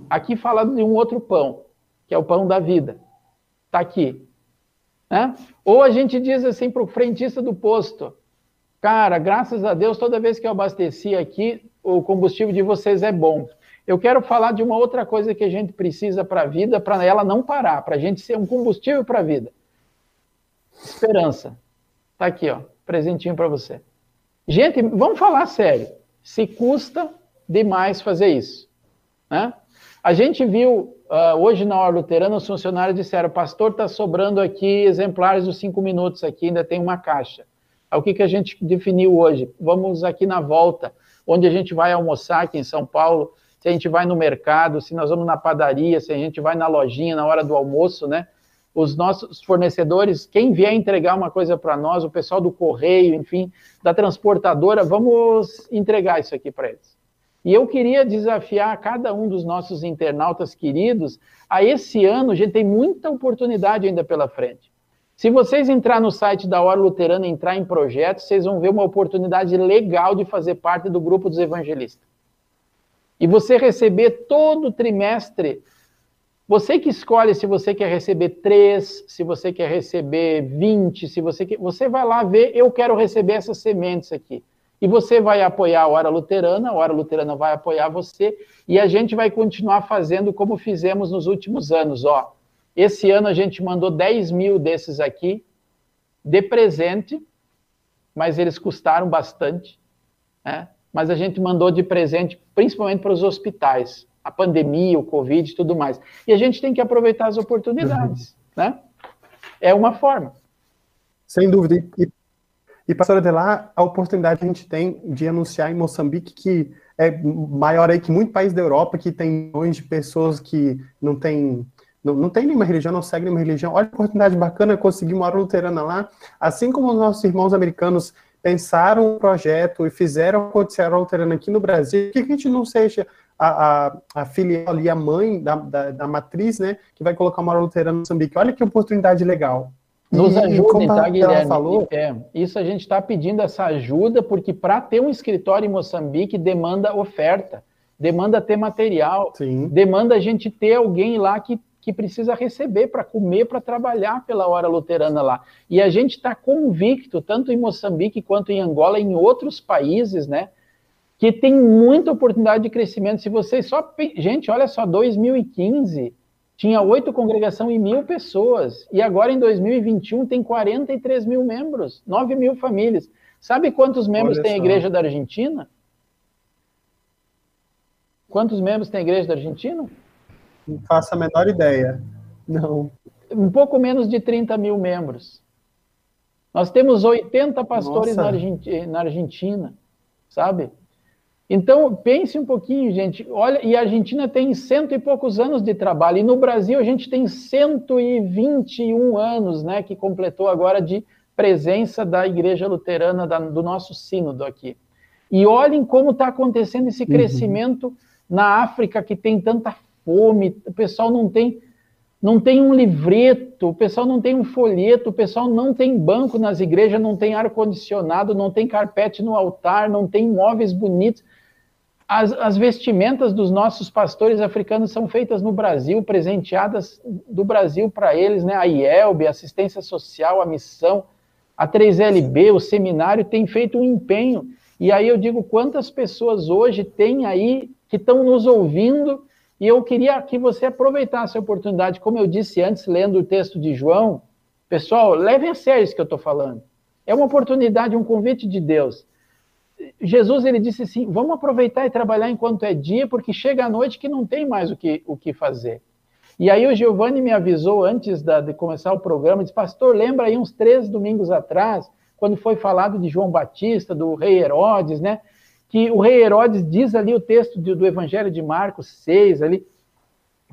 Aqui falando de um outro pão, que é o pão da vida. Está aqui. Né? Ou a gente diz assim para o frentista do posto: Cara, graças a Deus, toda vez que eu abasteci aqui, o combustível de vocês é bom. Eu quero falar de uma outra coisa que a gente precisa para a vida, para ela não parar, para a gente ser um combustível para a vida. Esperança. Está aqui, ó, presentinho para você. Gente, vamos falar sério. Se custa demais fazer isso. Né? A gente viu uh, hoje na hora luterana, os funcionários disseram: Pastor, está sobrando aqui exemplares dos cinco minutos, aqui ainda tem uma caixa. Aí, o que, que a gente definiu hoje? Vamos aqui na volta, onde a gente vai almoçar aqui em São Paulo, se a gente vai no mercado, se nós vamos na padaria, se a gente vai na lojinha na hora do almoço, né? Os nossos fornecedores, quem vier entregar uma coisa para nós, o pessoal do correio, enfim, da transportadora, vamos entregar isso aqui para eles. E eu queria desafiar cada um dos nossos internautas queridos a esse ano, a gente tem muita oportunidade ainda pela frente. Se vocês entrar no site da Hora Luterana, entrar em projetos, vocês vão ver uma oportunidade legal de fazer parte do grupo dos evangelistas. E você receber todo trimestre, você que escolhe se você quer receber três, se você quer receber 20, se você quer, você vai lá ver, eu quero receber essas sementes aqui. E você vai apoiar a Hora Luterana, a Hora Luterana vai apoiar você, e a gente vai continuar fazendo como fizemos nos últimos anos. Ó, esse ano a gente mandou 10 mil desses aqui, de presente, mas eles custaram bastante, né? mas a gente mandou de presente principalmente para os hospitais, a pandemia, o Covid e tudo mais. E a gente tem que aproveitar as oportunidades, uhum. né? É uma forma. Sem dúvida. E e, pastora de lá, a oportunidade que a gente tem de anunciar em Moçambique, que é maior aí que muito país da Europa, que tem milhões de pessoas que não tem, não, não tem nenhuma religião, não segue nenhuma religião. Olha a oportunidade bacana, conseguir uma hora luterana lá. Assim como os nossos irmãos americanos pensaram um projeto e fizeram acontecer a hora luterana aqui no Brasil, por que a gente não seja a, a, a filial ali, a mãe da, da, da, matriz, né, que vai colocar uma hora luterana no Moçambique? Olha que oportunidade legal. Nos ajudem, tá, Guilherme? Falou... É, isso a gente está pedindo essa ajuda, porque para ter um escritório em Moçambique demanda oferta, demanda ter material, Sim. demanda a gente ter alguém lá que, que precisa receber para comer, para trabalhar pela hora luterana lá. E a gente está convicto, tanto em Moçambique quanto em Angola, em outros países, né? Que tem muita oportunidade de crescimento. Se vocês só. Gente, olha só, 2015 tinha oito congregações e mil pessoas, e agora em 2021 tem 43 mil membros, 9 mil famílias. Sabe quantos membros Olha tem a igreja da Argentina? Quantos membros tem a igreja da Argentina? Não faço a menor ideia. Não. Um pouco menos de 30 mil membros. Nós temos 80 pastores na Argentina, na Argentina, sabe? Então, pense um pouquinho, gente. Olha, e a Argentina tem cento e poucos anos de trabalho, e no Brasil a gente tem 121 anos, né, que completou agora de presença da Igreja Luterana, da, do nosso sínodo aqui. E olhem como está acontecendo esse uhum. crescimento uhum. na África, que tem tanta fome, o pessoal não tem, não tem um livreto, o pessoal não tem um folheto, o pessoal não tem banco nas igrejas, não tem ar-condicionado, não tem carpete no altar, não tem móveis bonitos as, as, vestimentas dos nossos pastores africanos são feitas no Brasil, presenteadas do Brasil para eles, né? A IELB, a assistência social, a missão, a 3LB, o seminário tem feito um empenho. E aí eu digo quantas pessoas hoje tem aí que estão nos ouvindo, e eu queria que você aproveitasse a oportunidade, como eu disse antes, lendo o texto de João. Pessoal, levem a sério isso que eu estou falando. É uma oportunidade, um convite de Deus. Jesus ele disse assim: vamos aproveitar e trabalhar enquanto é dia, porque chega a noite que não tem mais o que, o que fazer. E aí o Giovanni me avisou antes da, de começar o programa, disse, pastor, lembra aí uns três domingos atrás, quando foi falado de João Batista, do rei Herodes, né? Que o rei Herodes diz ali o texto do, do Evangelho de Marcos 6, ali,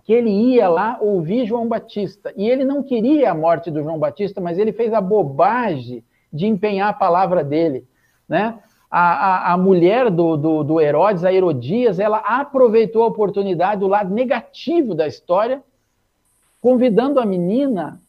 que ele ia lá ouvir João Batista. E ele não queria a morte do João Batista, mas ele fez a bobagem de empenhar a palavra dele, né? A, a, a mulher do, do, do, Herodes, a Herodias, ela aproveitou a oportunidade do lado negativo da história, convidando a menina,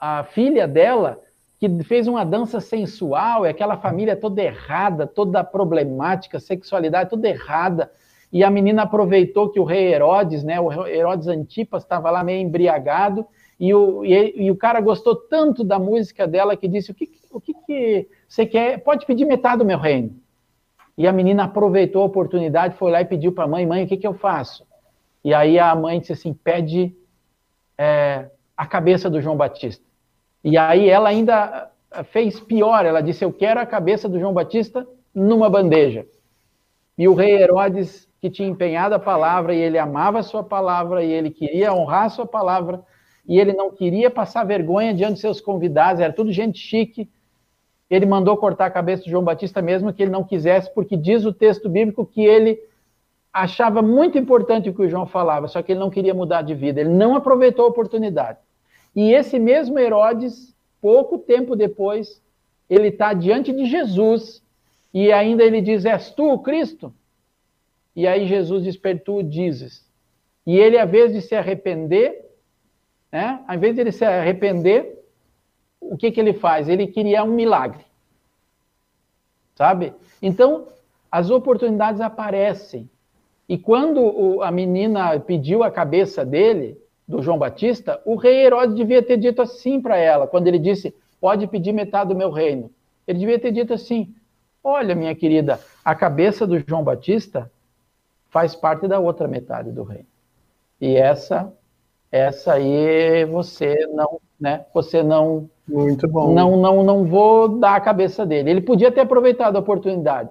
a filha dela, que fez uma dança sensual, e aquela família toda errada, toda problemática, sexualidade toda errada, e a menina aproveitou que o rei Herodes, né, o Herodes Antipas, estava lá meio embriagado, e o, e, e, o cara gostou tanto da música dela que disse: O que, o que, que você quer? Pode pedir metade do meu reino. E a menina aproveitou a oportunidade, foi lá e pediu para a mãe: mãe, o que, que eu faço? E aí a mãe disse assim: pede é, a cabeça do João Batista. E aí ela ainda fez pior: ela disse, eu quero a cabeça do João Batista numa bandeja. E o rei Herodes, que tinha empenhado a palavra, e ele amava a sua palavra, e ele queria honrar a sua palavra, e ele não queria passar vergonha diante de seus convidados, era tudo gente chique, ele mandou cortar a cabeça de João Batista mesmo que ele não quisesse, porque diz o texto bíblico que ele achava muito importante o que o João falava, só que ele não queria mudar de vida, ele não aproveitou a oportunidade. E esse mesmo Herodes, pouco tempo depois, ele está diante de Jesus e ainda ele diz: És tu o Cristo? E aí Jesus Tu dizes. E ele, ao invés de se arrepender, né, ao invés de ele se arrepender, o que, que ele faz? Ele queria um milagre. Sabe? Então, as oportunidades aparecem. E quando o, a menina pediu a cabeça dele, do João Batista, o rei Herodes devia ter dito assim para ela, quando ele disse: Pode pedir metade do meu reino. Ele devia ter dito assim: Olha, minha querida, a cabeça do João Batista faz parte da outra metade do reino. E essa, essa aí você não, né? Você não muito bom. Não, não, não vou dar a cabeça dele. Ele podia ter aproveitado a oportunidade,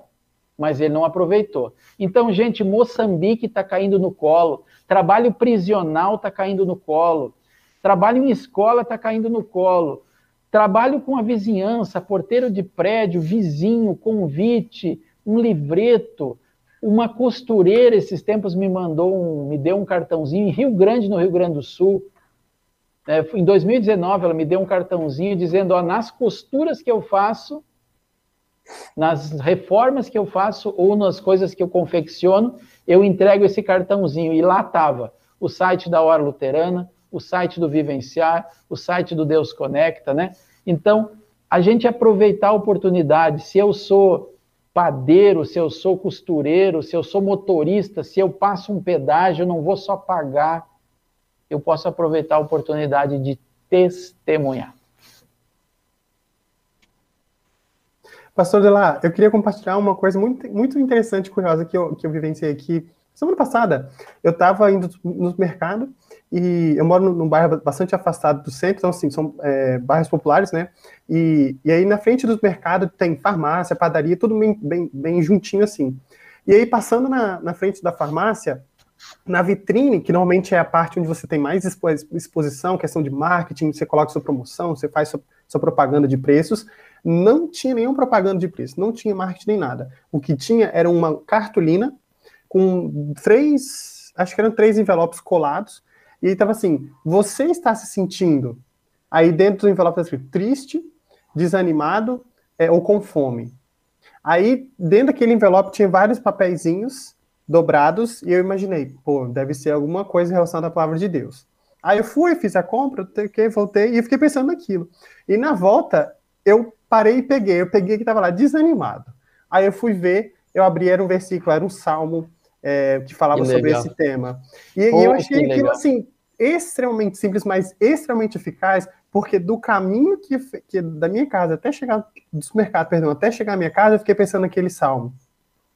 mas ele não aproveitou. Então, gente, Moçambique está caindo no colo, trabalho prisional está caindo no colo, trabalho em escola está caindo no colo, trabalho com a vizinhança, porteiro de prédio, vizinho, convite, um livreto, uma costureira esses tempos me mandou um, me deu um cartãozinho em Rio Grande, no Rio Grande do Sul é, em 2019, ela me deu um cartãozinho dizendo: ó, nas costuras que eu faço, nas reformas que eu faço ou nas coisas que eu confecciono, eu entrego esse cartãozinho. E lá estava o site da Hora Luterana, o site do Vivenciar, o site do Deus Conecta, né? Então, a gente aproveitar a oportunidade. Se eu sou padeiro, se eu sou costureiro, se eu sou motorista, se eu passo um pedágio, eu não vou só pagar, eu posso aproveitar a oportunidade de testemunhar. Pastor Delar, eu queria compartilhar uma coisa muito, muito interessante e curiosa que eu, que eu vivenciei aqui. Semana passada, eu estava indo no mercado e eu moro num bairro bastante afastado do centro, então, assim, são é, bairros populares, né? E, e aí, na frente do mercado, tem farmácia, padaria, tudo bem, bem, bem juntinho, assim. E aí, passando na, na frente da farmácia, na vitrine, que normalmente é a parte onde você tem mais exposição, questão de marketing, você coloca sua promoção, você faz sua, sua propaganda de preços, não tinha nenhuma propaganda de preço, não tinha marketing nem nada. O que tinha era uma cartolina com três, acho que eram três envelopes colados, e estava assim: você está se sentindo aí dentro do envelope está escrito triste, desanimado é, ou com fome. Aí dentro daquele envelope tinha vários papeizinhos dobrados e eu imaginei, pô, deve ser alguma coisa relacionada à palavra de Deus. Aí eu fui, fiz a compra, voltei e eu fiquei pensando naquilo. E na volta eu parei e peguei, eu peguei que estava lá desanimado. Aí eu fui ver, eu abri, era um versículo, era um salmo é, que falava que sobre esse tema. E, e eu achei aquilo assim, extremamente simples, mas extremamente eficaz, porque do caminho que, que da minha casa até chegar do supermercado, perdão, até chegar à minha casa, eu fiquei pensando naquele salmo.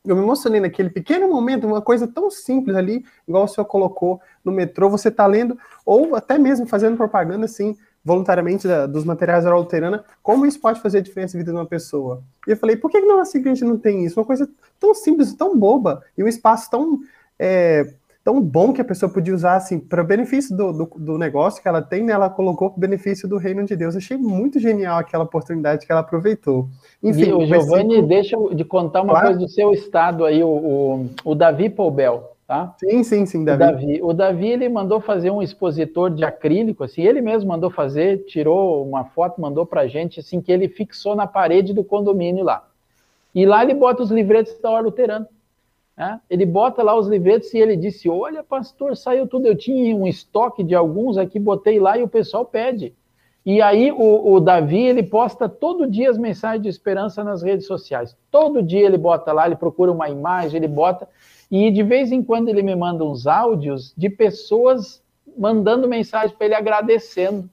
Eu me emocionei naquele pequeno momento, uma coisa tão simples ali, igual o senhor colocou no metrô, você está lendo, ou até mesmo fazendo propaganda assim, voluntariamente da, dos materiais da luterana, como isso pode fazer diferença na vida de uma pessoa? E eu falei, por que, que na nossa igreja não tem isso? Uma coisa tão simples, tão boba, e um espaço tão é, tão bom que a pessoa podia usar assim para benefício do, do, do, negócio que ela tem, né, ela colocou para benefício do reino de Deus. Achei muito genial aquela oportunidade que ela aproveitou. Enfim, o Giovanni, deixa eu de contar uma claro. coisa do seu estado aí, o, o, o Davi Poubel, tá? Sim, sim, sim, Davi. O Davi. O Davi, ele mandou fazer um expositor de acrílico, assim, ele mesmo mandou fazer, tirou uma foto, mandou para gente, assim, que ele fixou na parede do condomínio lá. E lá ele bota os livretos da hora luterana. Né? Ele bota lá os livretos e ele disse: Olha, pastor, saiu tudo. Eu tinha um estoque de alguns aqui, botei lá e o pessoal pede. E aí o, o, Davi ele posta todo dia as mensagens de esperança nas redes sociais. Todo dia ele bota lá, ele procura uma imagem, ele bota. E de vez em quando ele me manda uns áudios de pessoas mandando mensagem para ele agradecendo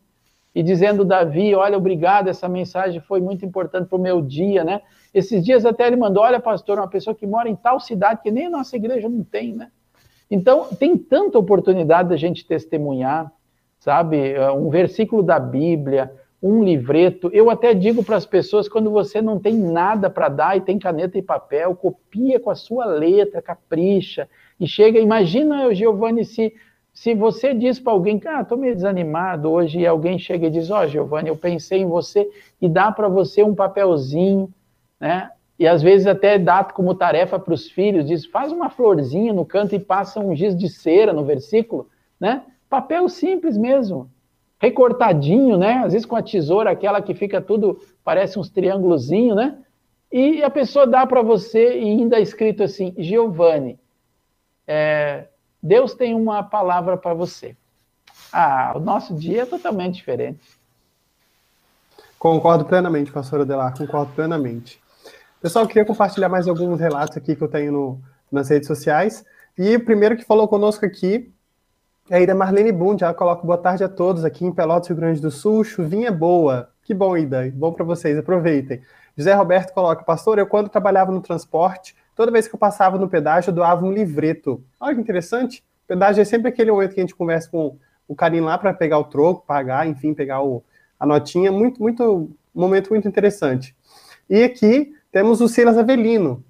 e dizendo, Davi, olha, obrigado, essa mensagem foi muito importante para o meu dia, né? Esses dias até ele mandou: olha, pastor, uma pessoa que mora em tal cidade que nem a nossa igreja não tem, né? Então, tem tanta oportunidade da gente testemunhar, sabe? É, um versículo da Bíblia, um livreto. Eu até digo para as pessoas: quando você não tem nada para dar e tem caneta e papel, copia com a sua letra, capricha e chega. Imagina, Giovanni, se, se você diz para alguém que ah, estou meio desanimado hoje, e alguém chega e diz: Ó, oh, Giovanni, eu pensei em você, e dá para você um papelzinho né? E às vezes até dá como tarefa para os filhos, diz, faz uma florzinha no canto e passa um giz de cera no versículo, né? Papel simples mesmo, recortadinho, né? Às vezes com a tesoura, aquela que fica tudo, parece uns triângulozinho, né? E a pessoa dá para você e ainda é escrito assim, Giovanni, é, Deus tem uma palavra para você. Ah, o nosso dia é totalmente diferente. Concordo plenamente, pastor Adelar, concordo plenamente. Pessoal, queria compartilhar mais alguns relatos aqui que eu tenho no, nas redes sociais. E o primeiro que falou conosco aqui é Ida Marlene Bund. Ela coloca boa tarde a todos aqui em Pelotas, Rio Grande do Sul. Chuvinha boa. Que bom, Ida. Bom para vocês. Aproveitem. José Roberto coloca, pastor, eu quando trabalhava no transporte, toda vez que eu passava no pedágio, eu doava um livreto. Olha que interessante. O pedágio é sempre aquele momento que a gente conversa com o carinho lá para pegar o troco, pagar, enfim, pegar o, a notinha. Muito, muito, um momento muito interessante. E aqui temos o Silas Avelino.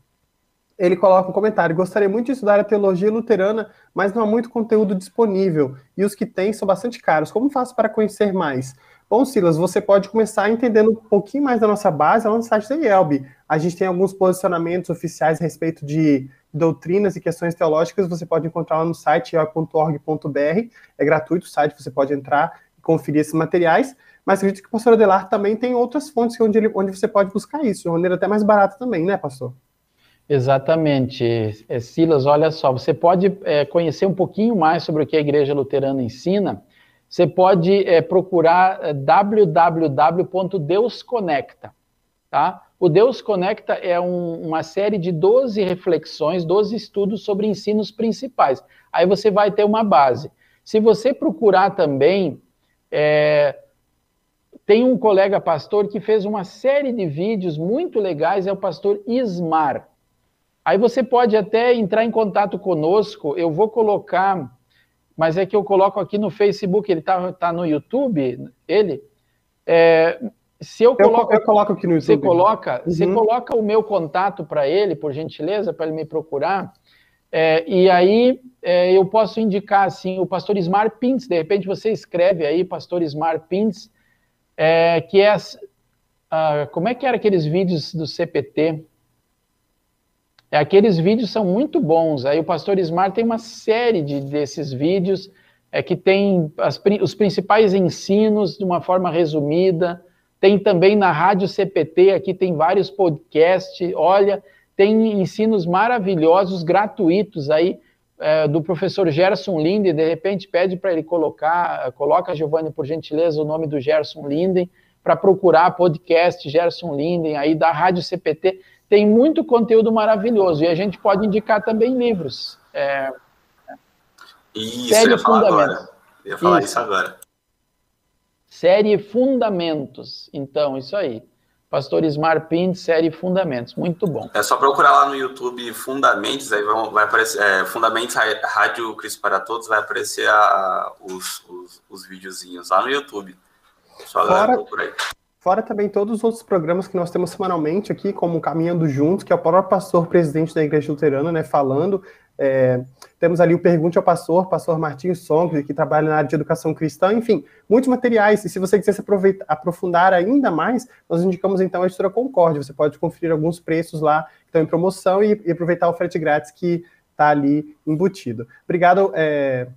Ele coloca um comentário: gostaria muito de estudar a teologia luterana, mas não há muito conteúdo disponível e os que tem são bastante caros. Como faço para conhecer mais? Bom, Silas, você pode começar entendendo um pouquinho mais da nossa base lá no site da IELB. A gente tem alguns posicionamentos oficiais a respeito de doutrinas e questões teológicas, você pode encontrar lá no site ielb.org.br. É gratuito o site, você pode entrar conferir esses materiais mas acredito que o pastor Adelar também tem outras fontes onde, ele, onde você pode buscar isso, de maneira até mais barata também, né, pastor? Exatamente. É, Silas, olha só, você pode é, conhecer um pouquinho mais sobre o que a Igreja Luterana ensina você pode é, procurar é, www.deusconecta, tá? O Deus Conecta é um, uma série de 12 reflexões, 12 estudos sobre ensinos principais. Aí você vai ter uma base. Se você procurar também, é, tem um colega pastor que fez uma série de vídeos muito legais, é o pastor Ismar. Aí você pode até entrar em contato conosco, eu vou colocar, mas é que eu coloco aqui no Facebook, ele está tá no YouTube, ele. É, se eu coloco, eu, eu, coloco aqui no YouTube. Você coloca, uhum. você coloca o meu contato para ele, por gentileza, para ele me procurar. É, e aí é, eu posso indicar assim o pastor Ismar Pintz, de repente você escreve aí, pastor Ismar Pintz, é, que é como é que era aqueles vídeos do CPT? É, aqueles vídeos são muito bons. Aí o pastor Ismar tem uma série de, desses vídeos é, que tem as, os principais ensinos de uma forma resumida. Tem também na Rádio CPT, aqui tem vários podcasts. Olha, tem ensinos maravilhosos, gratuitos aí, é, do professor Gerson Linden. De repente, pede para ele colocar, coloca, Giovanni, por gentileza, o nome do Gerson Linden, para procurar podcast Gerson Linden aí da Rádio CPT. Tem muito conteúdo maravilhoso e a gente pode indicar também livros. É, isso, eu ia falar agora. Eu ia falar isso, isso agora. Série Fundamentos. Então, isso aí. Pastor Ismar Pinto, série Fundamentos. Muito bom. É só procurar lá no YouTube Fundamentos, aí vai, vai aparecer é, Fundamentos Rádio Cristo para Todos, vai aparecer a, os, os, os videozinhos lá no YouTube. Só fora, procurar aí. Fora também todos os outros programas que nós temos semanalmente aqui, como Caminhando Juntos, que é o próprio pastor presidente da Igreja Luterana, né, falando é, temos ali o Pergunte ao Pastor, pastor Martinho Song, que trabalha na área de educação cristã, enfim, muitos materiais. E se você quiser se aprofundar ainda mais, nós indicamos então a editora Concórdia. Você pode conferir alguns preços lá que estão em promoção e, e aproveitar o frete grátis que está ali embutido. Obrigado, é,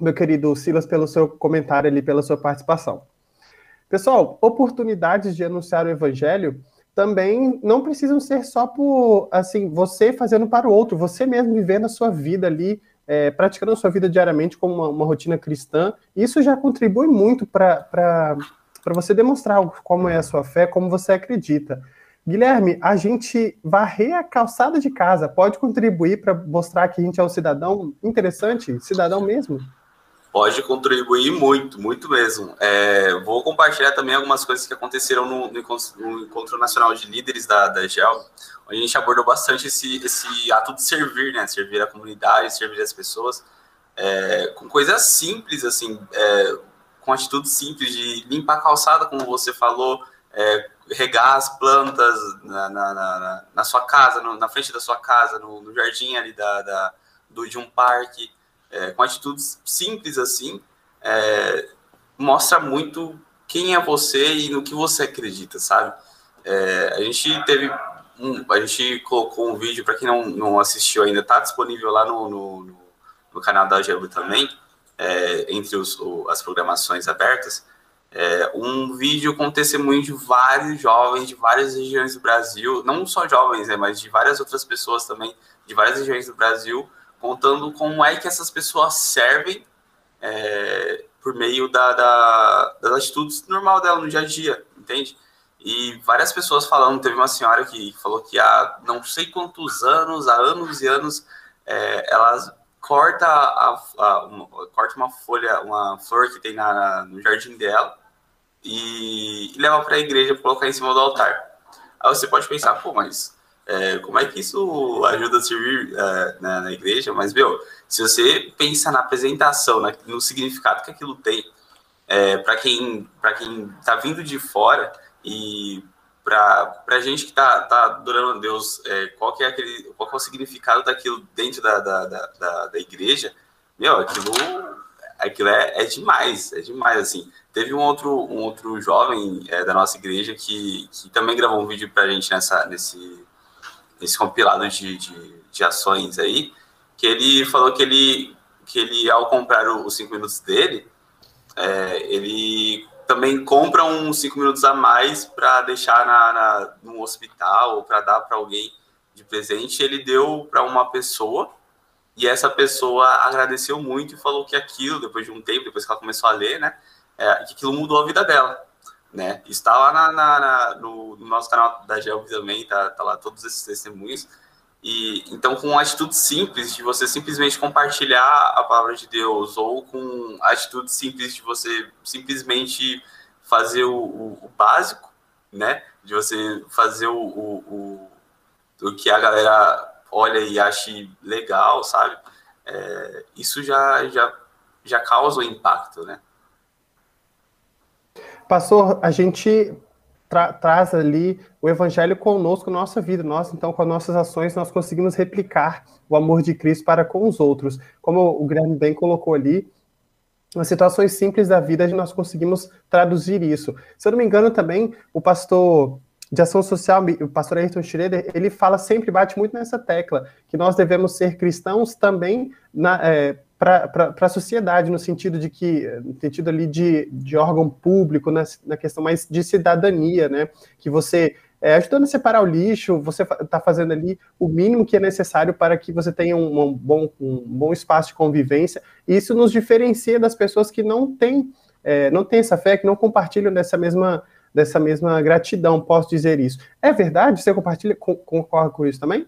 meu querido Silas, pelo seu comentário ali, pela sua participação. Pessoal, oportunidades de anunciar o evangelho também não precisam ser só por assim você fazendo para o outro, você mesmo vivendo a sua vida ali, é, praticando a sua vida diariamente como uma, uma rotina cristã. Isso já contribui muito para você demonstrar como é a sua fé, como você acredita. Guilherme, a gente varrer a calçada de casa pode contribuir para mostrar que a gente é um cidadão interessante, cidadão mesmo? Pode contribuir muito, muito mesmo. É, vou compartilhar também algumas coisas que aconteceram no, no, Encontro Nacional de Líderes da, da GEL, onde a gente abordou bastante esse, esse ato de servir, né? Servir a comunidade, servir as pessoas, é, com coisas simples, assim, é, com atitudes simples de limpar a calçada, como você falou, é, regar as plantas na, na, na, na sua casa, no, na frente da sua casa, no, no jardim ali da, da do, de um parque é, com atitudes simples assim, é, mostra muito quem é você e no que você acredita, sabe? É, a gente teve um, a gente colocou um vídeo para quem não, não assistiu ainda, tá disponível lá no, no, no canal da Gelo também, é, entre os, o, as programações abertas. É, um vídeo com testemunho de vários jovens de várias regiões do Brasil, não só jovens, né, mas de várias outras pessoas também de várias regiões do Brasil, contando como é que essas pessoas servem é, por meio da, da, das atitudes normal dela no dia a dia, entende? E várias pessoas falando, teve uma senhora que falou que há não sei quantos anos, há anos e anos, é, ela corta, a, a, uma, corta uma folha, uma flor que tem na, no jardim dela e, e leva para a igreja colocar em cima do altar. Aí você pode pensar, pô, mas é, como é que isso ajuda a servir é, na, na, igreja? Mas, meu, se você pensa na apresentação, na, no significado que aquilo tem, é, para quem para quem está vindo de fora e para a gente que está tá adorando a Deus, é, qual, que é aquele, qual é o significado daquilo dentro da, da, da, da igreja, meu, aquilo, aquilo é, é demais, é demais, assim. Teve um outro, um outro jovem é, da nossa igreja que, que também gravou um vídeo para a gente nessa, nesse, esse compilado de, de, de, ações aí, que ele falou que ele, que ele ao comprar os cinco minutos dele, é, ele também compra uns cinco minutos a mais para deixar na, na, hospital ou para dar para alguém de presente. Ele deu para uma pessoa e essa pessoa agradeceu muito e falou que aquilo, depois de um tempo, depois que ela começou a ler, né, é, que aquilo mudou a vida dela, né? Está lá na, na, na no, no, nosso canal da Gelb também, tá, tá lá todos esses testemunhos. E então, com uma atitude simples de você simplesmente compartilhar a palavra de Deus, ou com atitude simples de você simplesmente fazer o, o, o básico, né? De você fazer o, o, o, que a galera olha e ache legal, sabe? É, isso já, já, já causa um impacto, né? Pastor, a gente tra traz ali o evangelho conosco, nossa vida. Nós, então, com as nossas ações, nós conseguimos replicar o amor de Cristo para com os outros. Como o Guilherme bem colocou ali, nas situações simples da vida, nós conseguimos traduzir isso. Se eu não me engano, também, o pastor de ação social, o pastor Ayrton Schroeder, ele fala sempre, bate muito nessa tecla, que nós devemos ser cristãos também na, é, para a sociedade, no sentido de que, no sentido ali de, de órgão público, na, na questão mais de cidadania, né? Que você, é, ajudando a separar o lixo, você está fazendo ali o mínimo que é necessário para que você tenha um, um, bom, um bom espaço de convivência, e isso nos diferencia das pessoas que não têm, é, não têm essa fé, que não compartilham dessa mesma, dessa mesma gratidão, posso dizer isso. É verdade? Você compartilha, concorda com isso também?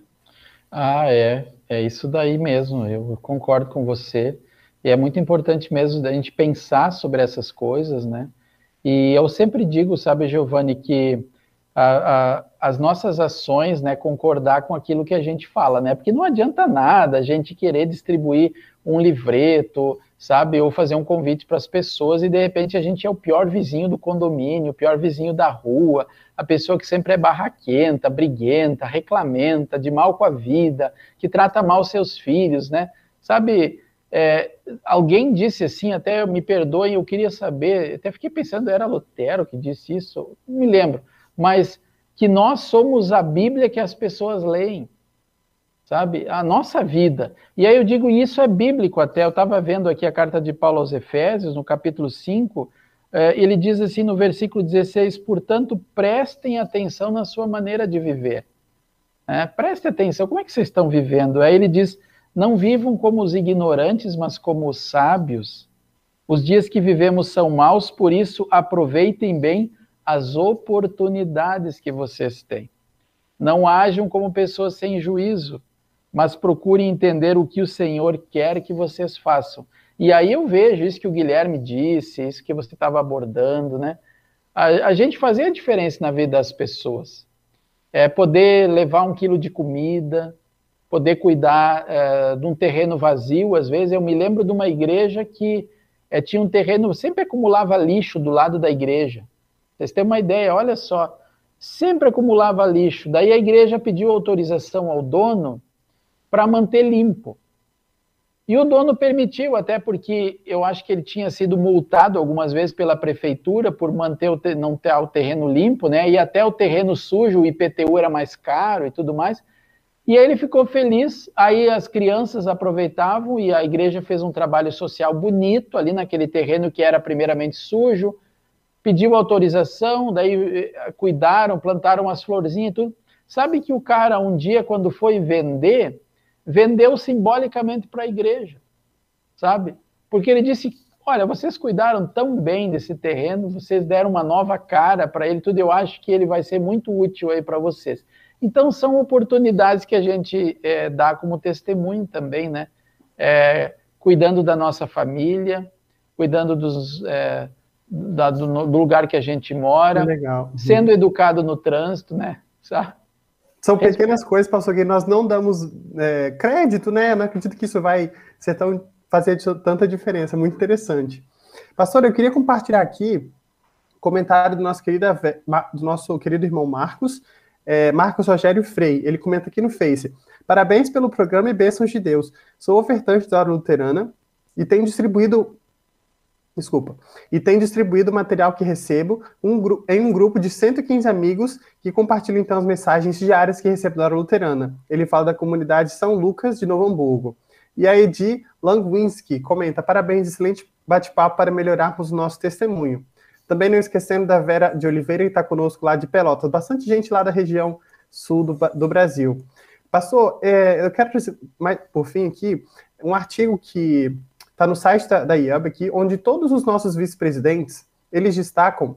Ah, é. É isso daí mesmo. Eu concordo com você. E é muito importante mesmo a gente pensar sobre essas coisas, né? E eu sempre digo, sabe, Giovanni, que a, a, as nossas ações, né, concordar com aquilo que a gente fala, né? Porque não adianta nada a gente querer distribuir um livreto, sabe, ou fazer um convite para as pessoas e de repente a gente é o pior vizinho do condomínio, o pior vizinho da rua, a pessoa que sempre é barraquenta, briguenta, reclamenta, de mal com a vida, que trata mal seus filhos, né? Sabe, é, alguém disse assim, até me perdoem, eu queria saber, até fiquei pensando, era Lutero que disse isso, não me lembro, mas que nós somos a Bíblia que as pessoas leem, sabe? A nossa vida. E aí eu digo, isso é bíblico até, eu estava vendo aqui a carta de Paulo aos Efésios, no capítulo 5, é, ele diz assim no versículo 16: portanto, prestem atenção na sua maneira de viver. É, preste atenção, como é que vocês estão vivendo? Aí ele diz: não vivam como os ignorantes, mas como os sábios. Os dias que vivemos são maus, por isso aproveitem bem as oportunidades que vocês têm. Não ajam como pessoas sem juízo, mas procurem entender o que o Senhor quer que vocês façam. E aí eu vejo isso que o Guilherme disse, isso que você estava abordando, né? A, a, gente fazia a diferença na vida das pessoas. É poder levar um quilo de comida, poder cuidar é, de um terreno vazio. Às vezes eu me lembro de uma igreja que é, tinha um terreno, sempre acumulava lixo do lado da igreja. Vocês têm uma ideia, olha só, sempre acumulava lixo. Daí a igreja pediu autorização ao dono para manter limpo. E o dono permitiu, até porque eu acho que ele tinha sido multado algumas vezes pela prefeitura por manter o não ter o terreno limpo, né? E até o terreno sujo, o IPTU era mais caro e tudo mais. E aí ele ficou feliz, aí as crianças aproveitavam e a igreja fez um trabalho social bonito ali naquele terreno que era primeiramente sujo, pediu autorização, daí eh, cuidaram, plantaram as florzinhas e tudo. Sabe que o cara um dia quando foi vender, vendeu simbolicamente para a igreja, sabe? Porque ele disse: Olha, vocês cuidaram tão bem desse terreno, vocês deram uma nova cara para ele, tudo. Eu acho que ele vai ser muito útil aí para vocês. Então, são oportunidades que a gente é, dá como testemunho também, né? É, cuidando da nossa família, cuidando dos, é, da, do, do, lugar que a gente mora, uhum. sendo educado no trânsito, né? Sabe? São pequenas coisas, pastor, que nós não damos é, crédito, né? Eu não acredito que isso vai ser tão, fazer tanta diferença. Muito interessante. Pastor, eu queria compartilhar aqui comentário do nosso querido, do nosso querido irmão Marcos, é, Marcos Rogério Frei. Ele comenta aqui no Face. Parabéns pelo programa e bênçãos de Deus. Sou ofertante da Hora Luterana e tenho distribuído desculpa, e tem distribuído o material que recebo um em um grupo de 115 amigos que compartilham então as mensagens diárias que recebo da luterana. Ele fala da comunidade São Lucas de Novo Hamburgo. E a Edi Langwinski comenta: parabéns, excelente bate-papo para melhorarmos o nosso testemunho. Também não esquecendo da Vera de Oliveira, que está conosco lá de Pelotas. Bastante gente lá da região sul do, do Brasil. Pastor, é, eu quero, mais, por fim aqui, um artigo que está no site da, da IAB aqui, onde todos os nossos vice-presidentes, eles destacam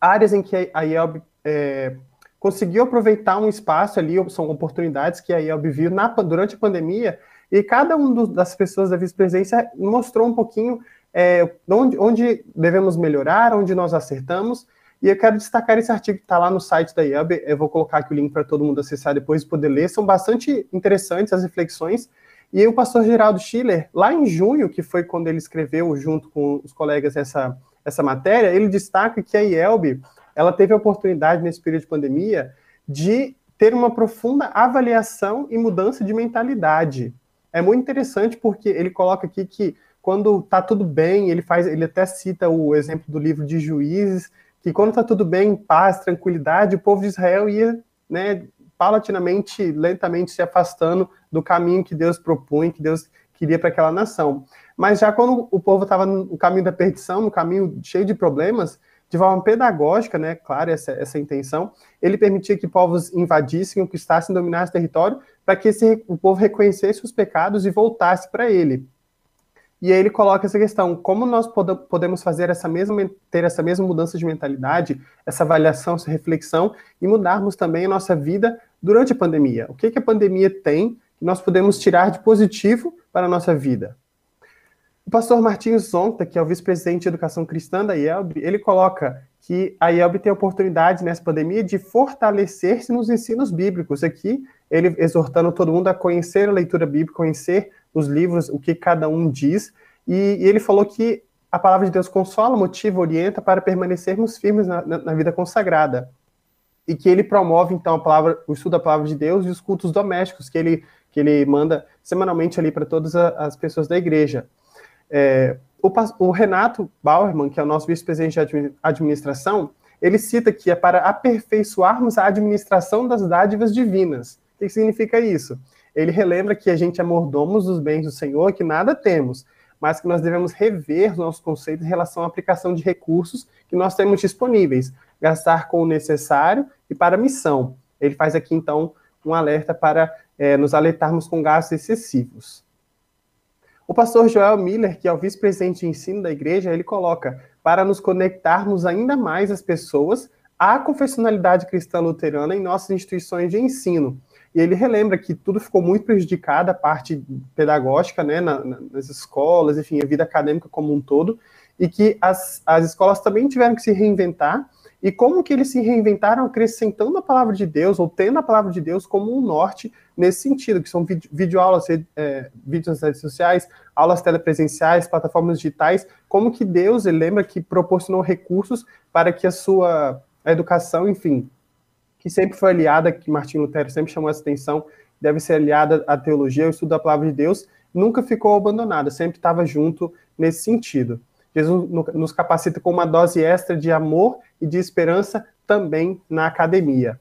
áreas em que a IELB é, conseguiu aproveitar um espaço ali, são oportunidades que a IELB viu na, durante a pandemia, e cada uma das pessoas da vice-presidência mostrou um pouquinho é, onde, onde, devemos melhorar, onde nós acertamos, e eu quero destacar esse artigo que está lá no site da IAB, eu vou colocar aqui o link para todo mundo acessar depois e poder ler, são bastante interessantes as reflexões, e o pastor Geraldo Schiller, lá em junho, que foi quando ele escreveu junto com os colegas essa, essa matéria, ele destaca que a IELB, ela teve a oportunidade nesse período de pandemia de ter uma profunda avaliação e mudança de mentalidade. É muito interessante porque ele coloca aqui que quando está tudo bem, ele faz, ele até cita o exemplo do livro de Juízes, que quando está tudo bem, paz, tranquilidade, o povo de Israel ia, né, paulatinamente, lentamente se afastando do caminho que Deus propunha, que Deus queria para aquela nação. Mas já quando o povo estava no caminho da perdição, no caminho cheio de problemas, de forma pedagógica, né, claro, essa, essa intenção, ele permitia que povos invadissem, conquistassem, dominassem o território, para que esse, o povo reconhecesse os pecados e voltasse para ele. E aí ele coloca essa questão: como nós podemos fazer essa mesma, ter essa mesma mudança de mentalidade, essa avaliação, essa reflexão e mudarmos também a nossa vida durante a pandemia? O que, que a pandemia tem que nós podemos tirar de positivo para a nossa vida? O pastor Martins Zonta, que é o vice-presidente de educação cristã da IELB, ele coloca que a IELB tem a oportunidade nessa pandemia de fortalecer-se nos ensinos bíblicos. Aqui, ele exortando todo mundo a conhecer a leitura bíblica, conhecer os livros, o que cada um diz, e, e ele falou que a palavra de Deus consola, motiva, orienta para permanecermos firmes na, na, na, vida consagrada. E que ele promove, então, a palavra, o estudo da palavra de Deus e os cultos domésticos que ele, que ele manda semanalmente ali para todas as pessoas da igreja. É, o, o, Renato Bauerman, que é o nosso vice-presidente de administração, ele cita que é para aperfeiçoarmos a administração das dádivas divinas. O que significa isso? Ele relembra que a gente é mordomos dos bens do Senhor, que nada temos, mas que nós devemos rever os nossos conceitos em relação à aplicação de recursos que nós temos disponíveis, gastar com o necessário e para a missão. Ele faz aqui, então, um alerta para é, nos alertarmos com gastos excessivos. O pastor Joel Miller, que é o vice-presidente de ensino da igreja, ele coloca para nos conectarmos ainda mais as pessoas à confessionalidade cristã luterana em nossas instituições de ensino. E ele relembra que tudo ficou muito prejudicado, a parte pedagógica, né, na, nas escolas, enfim, a vida acadêmica como um todo, e que as, as escolas também tiveram que se reinventar e como que eles se reinventaram acrescentando a palavra de Deus, ou tendo a palavra de Deus como um norte nesse sentido, que são videoaulas, é, vídeos nas redes sociais, aulas telepresenciais, plataformas digitais, como que Deus, ele lembra que proporcionou recursos para que a sua educação, enfim, que sempre foi aliada, que Martinho Lutero sempre chamou essa atenção, deve ser aliada à teologia, ao estudo da palavra de Deus, nunca ficou abandonada, sempre estava junto nesse sentido. Jesus nos capacita com uma dose extra de amor e de esperança também na academia.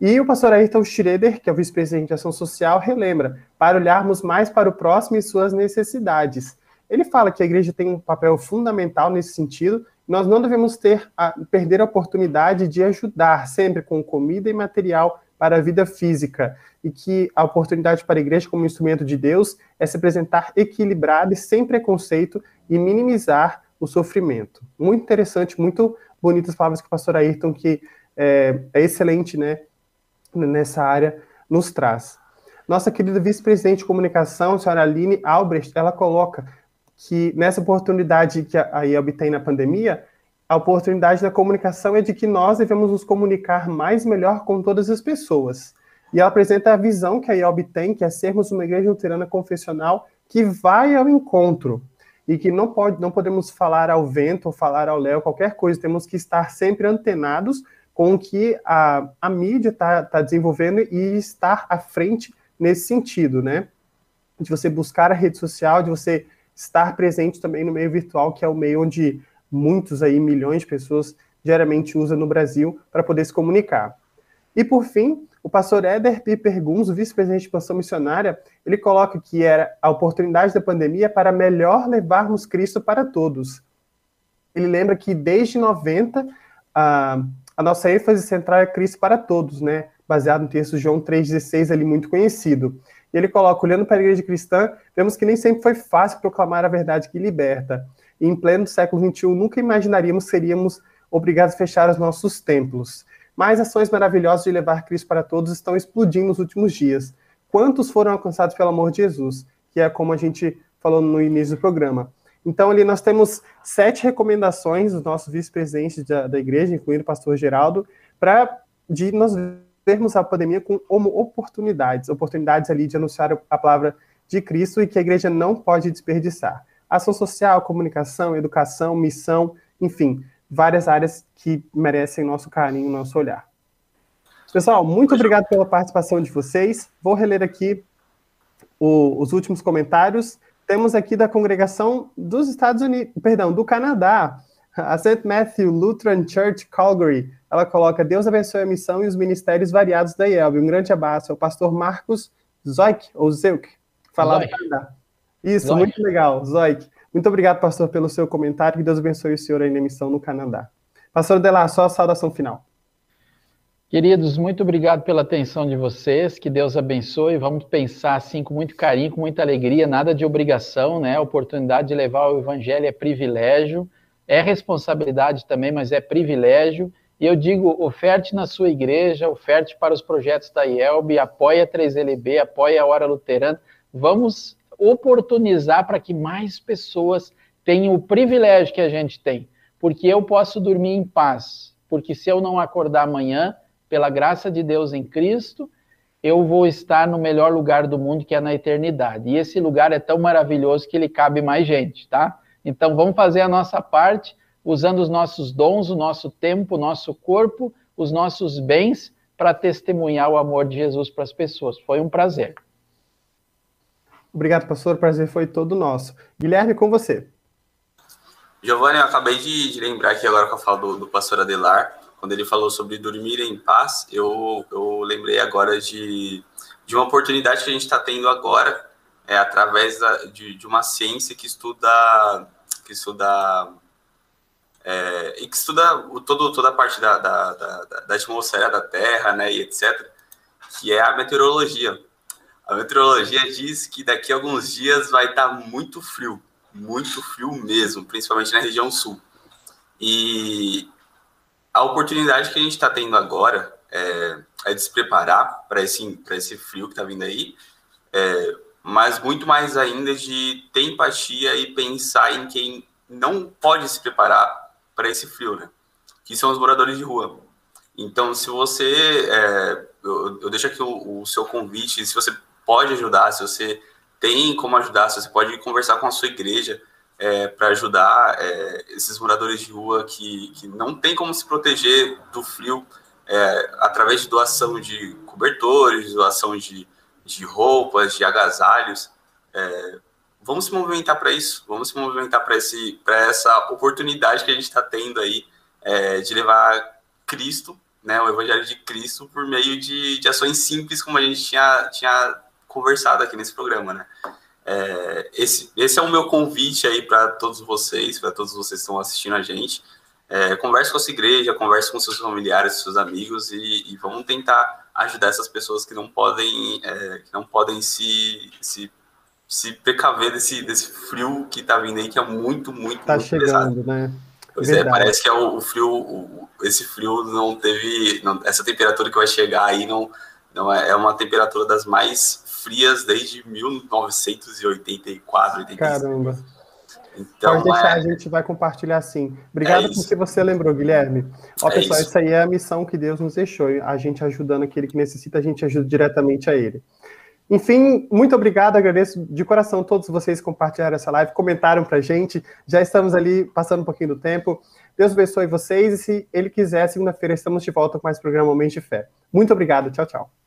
E o pastor Ayrton Schroeder, que é o vice-presidente de ação social, relembra para olharmos mais para o próximo e suas necessidades. Ele fala que a igreja tem um papel fundamental nesse sentido. Nós não devemos ter a, perder a oportunidade de ajudar sempre com comida e material para a vida física e que a oportunidade para a igreja como instrumento de Deus é se apresentar equilibrada e sem preconceito e minimizar o sofrimento. Muito interessante, muito bonitas palavras que o pastor Ayrton, que é, é excelente né, nessa área, nos traz. Nossa querida vice-presidente de comunicação, senhora Aline Albrecht, ela coloca que nessa oportunidade que a IELB tem na pandemia, a oportunidade da comunicação é de que nós devemos nos comunicar mais melhor com todas as pessoas. E ela apresenta a visão que a IELB tem, que é sermos uma igreja luterana confessional que vai ao encontro e que não, pode, não podemos falar ao vento ou falar ao léu, qualquer coisa, temos que estar sempre antenados com o que a, a mídia está tá desenvolvendo e estar à frente nesse sentido, né? De você buscar a rede social, de você estar presente também no meio virtual, que é o meio onde muitos aí, milhões de pessoas diariamente usam no Brasil para poder se comunicar. E por fim, o pastor Éder Piper Guns, vice-presidente de expansão missionária, ele coloca que era a oportunidade da pandemia para melhor levarmos Cristo para todos. Ele lembra que desde 90 a, a nossa ênfase central é Cristo para todos, né? baseado no texto João 3,16, ali muito conhecido. E ele coloca, olhando para a igreja cristã, vemos que nem sempre foi fácil proclamar a verdade que liberta. Em pleno século XXI, nunca imaginaríamos seríamos obrigados a fechar os nossos templos. Mas ações maravilhosas de levar Cristo para todos estão explodindo nos últimos dias. Quantos foram alcançados pelo amor de Jesus? Que é como a gente falou no início do programa. Então, ali nós temos sete recomendações dos nossos vice-presidentes da, da, igreja, incluindo o pastor Geraldo, para de nós vermos a pandemia como oportunidades, oportunidades ali de anunciar a palavra de Cristo e que a igreja não pode desperdiçar. Ação social, comunicação, educação, missão, enfim, várias áreas que merecem nosso carinho, nosso olhar. Pessoal, muito obrigado pela participação de vocês. Vou reler aqui o, os últimos comentários temos aqui da congregação dos Estados Unidos, perdão, do Canadá, a St. Matthew Lutheran Church Calgary. Ela coloca: Deus abençoe a missão e os ministérios variados da IELB. Um grande abraço ao pastor Marcos Zoik, ou Zeuk, falar do Canadá. Isso, Zoik. muito legal, Zoik. Muito obrigado, pastor, pelo seu comentário. Que Deus abençoe o senhor aí na missão no Canadá. Pastor Delar, só a saudação final. Queridos, muito obrigado pela atenção de vocês, que Deus abençoe. Vamos pensar assim com muito carinho, com muita alegria, nada de obrigação, né? A oportunidade de levar o evangelho é privilégio, é responsabilidade também, mas é privilégio. E eu digo, oferte na sua igreja, oferte para os projetos da IELB, apoie a 3LB, apoie a Hora Luterana. Vamos oportunizar para que mais pessoas tenham o privilégio que a gente tem, porque eu posso dormir em paz, porque se eu não acordar amanhã, pela graça de Deus em Cristo, eu vou estar no melhor lugar do mundo, que é na eternidade. E esse lugar é tão maravilhoso que ele cabe mais gente, tá? Então vamos fazer a nossa parte, usando os nossos dons, o nosso tempo, o nosso corpo, os nossos bens, para testemunhar o amor de Jesus para as pessoas. Foi um prazer. Obrigado, pastor. O prazer foi todo nosso. Guilherme, com você. Giovanni, eu acabei de, de lembrar aqui agora que eu falo do, do pastor Adelar quando ele falou sobre dormir em paz, eu, eu lembrei agora de, de uma oportunidade que a gente está tendo agora, é, através da, de, de uma ciência que estuda, que estuda é, e que estuda o, todo, toda a parte da, da, da, da, atmosfera da Terra, né, e etc., que é a meteorologia. A meteorologia diz que daqui a alguns dias vai estar tá muito frio, muito frio mesmo, principalmente na região sul. E, a oportunidade que a gente está tendo agora é, é, de se preparar para esse, esse frio que está vindo aí, é, mas muito mais ainda de ter empatia e pensar em quem não pode se preparar para esse frio, né? Que são os moradores de rua. Então, se você. É, eu, eu, deixo aqui o, o seu convite, se você pode ajudar, se você tem como ajudar, se você pode conversar com a sua igreja é, para ajudar é, esses moradores de rua que, que não tem como se proteger do frio é, através de doação de cobertores, doação de, de roupas, de agasalhos. É, vamos se movimentar para isso, vamos se movimentar para essa oportunidade que a gente está tendo aí é, de levar Cristo, né, o Evangelho de Cristo, por meio de, de ações simples, como a gente tinha, tinha conversado aqui nesse programa, né? É, esse, esse é o meu convite aí para todos vocês, para todos vocês que estão assistindo a gente. É, converse com a sua igreja, converse com seus familiares, seus amigos e, e vamos tentar ajudar essas pessoas que não podem, é, que não podem se, se, se precaver desse, desse frio que está vindo aí, que é muito, muito, tá muito chegando, pesado. né? Pois é, Verdade. é, parece que é o, o frio, o, esse frio não teve, não, essa temperatura que vai chegar aí não, não é, é uma temperatura das mais frias desde 1984, 85. Caramba. Então, Pode deixar, é... a gente vai compartilhar sim. Obrigado é por que você lembrou, Guilherme. Ó, é pessoal, isso. isso aí é a missão que Deus nos deixou. A gente ajudando aquele que necessita, a gente ajuda diretamente a ele. Enfim, muito obrigado, agradeço de coração todos vocês que compartilharam essa live, comentaram pra gente. Já estamos ali passando um pouquinho do tempo. Deus abençoe vocês e se ele quiser, segunda-feira estamos de volta com mais programa Momento de Fé. Muito obrigado, tchau, tchau.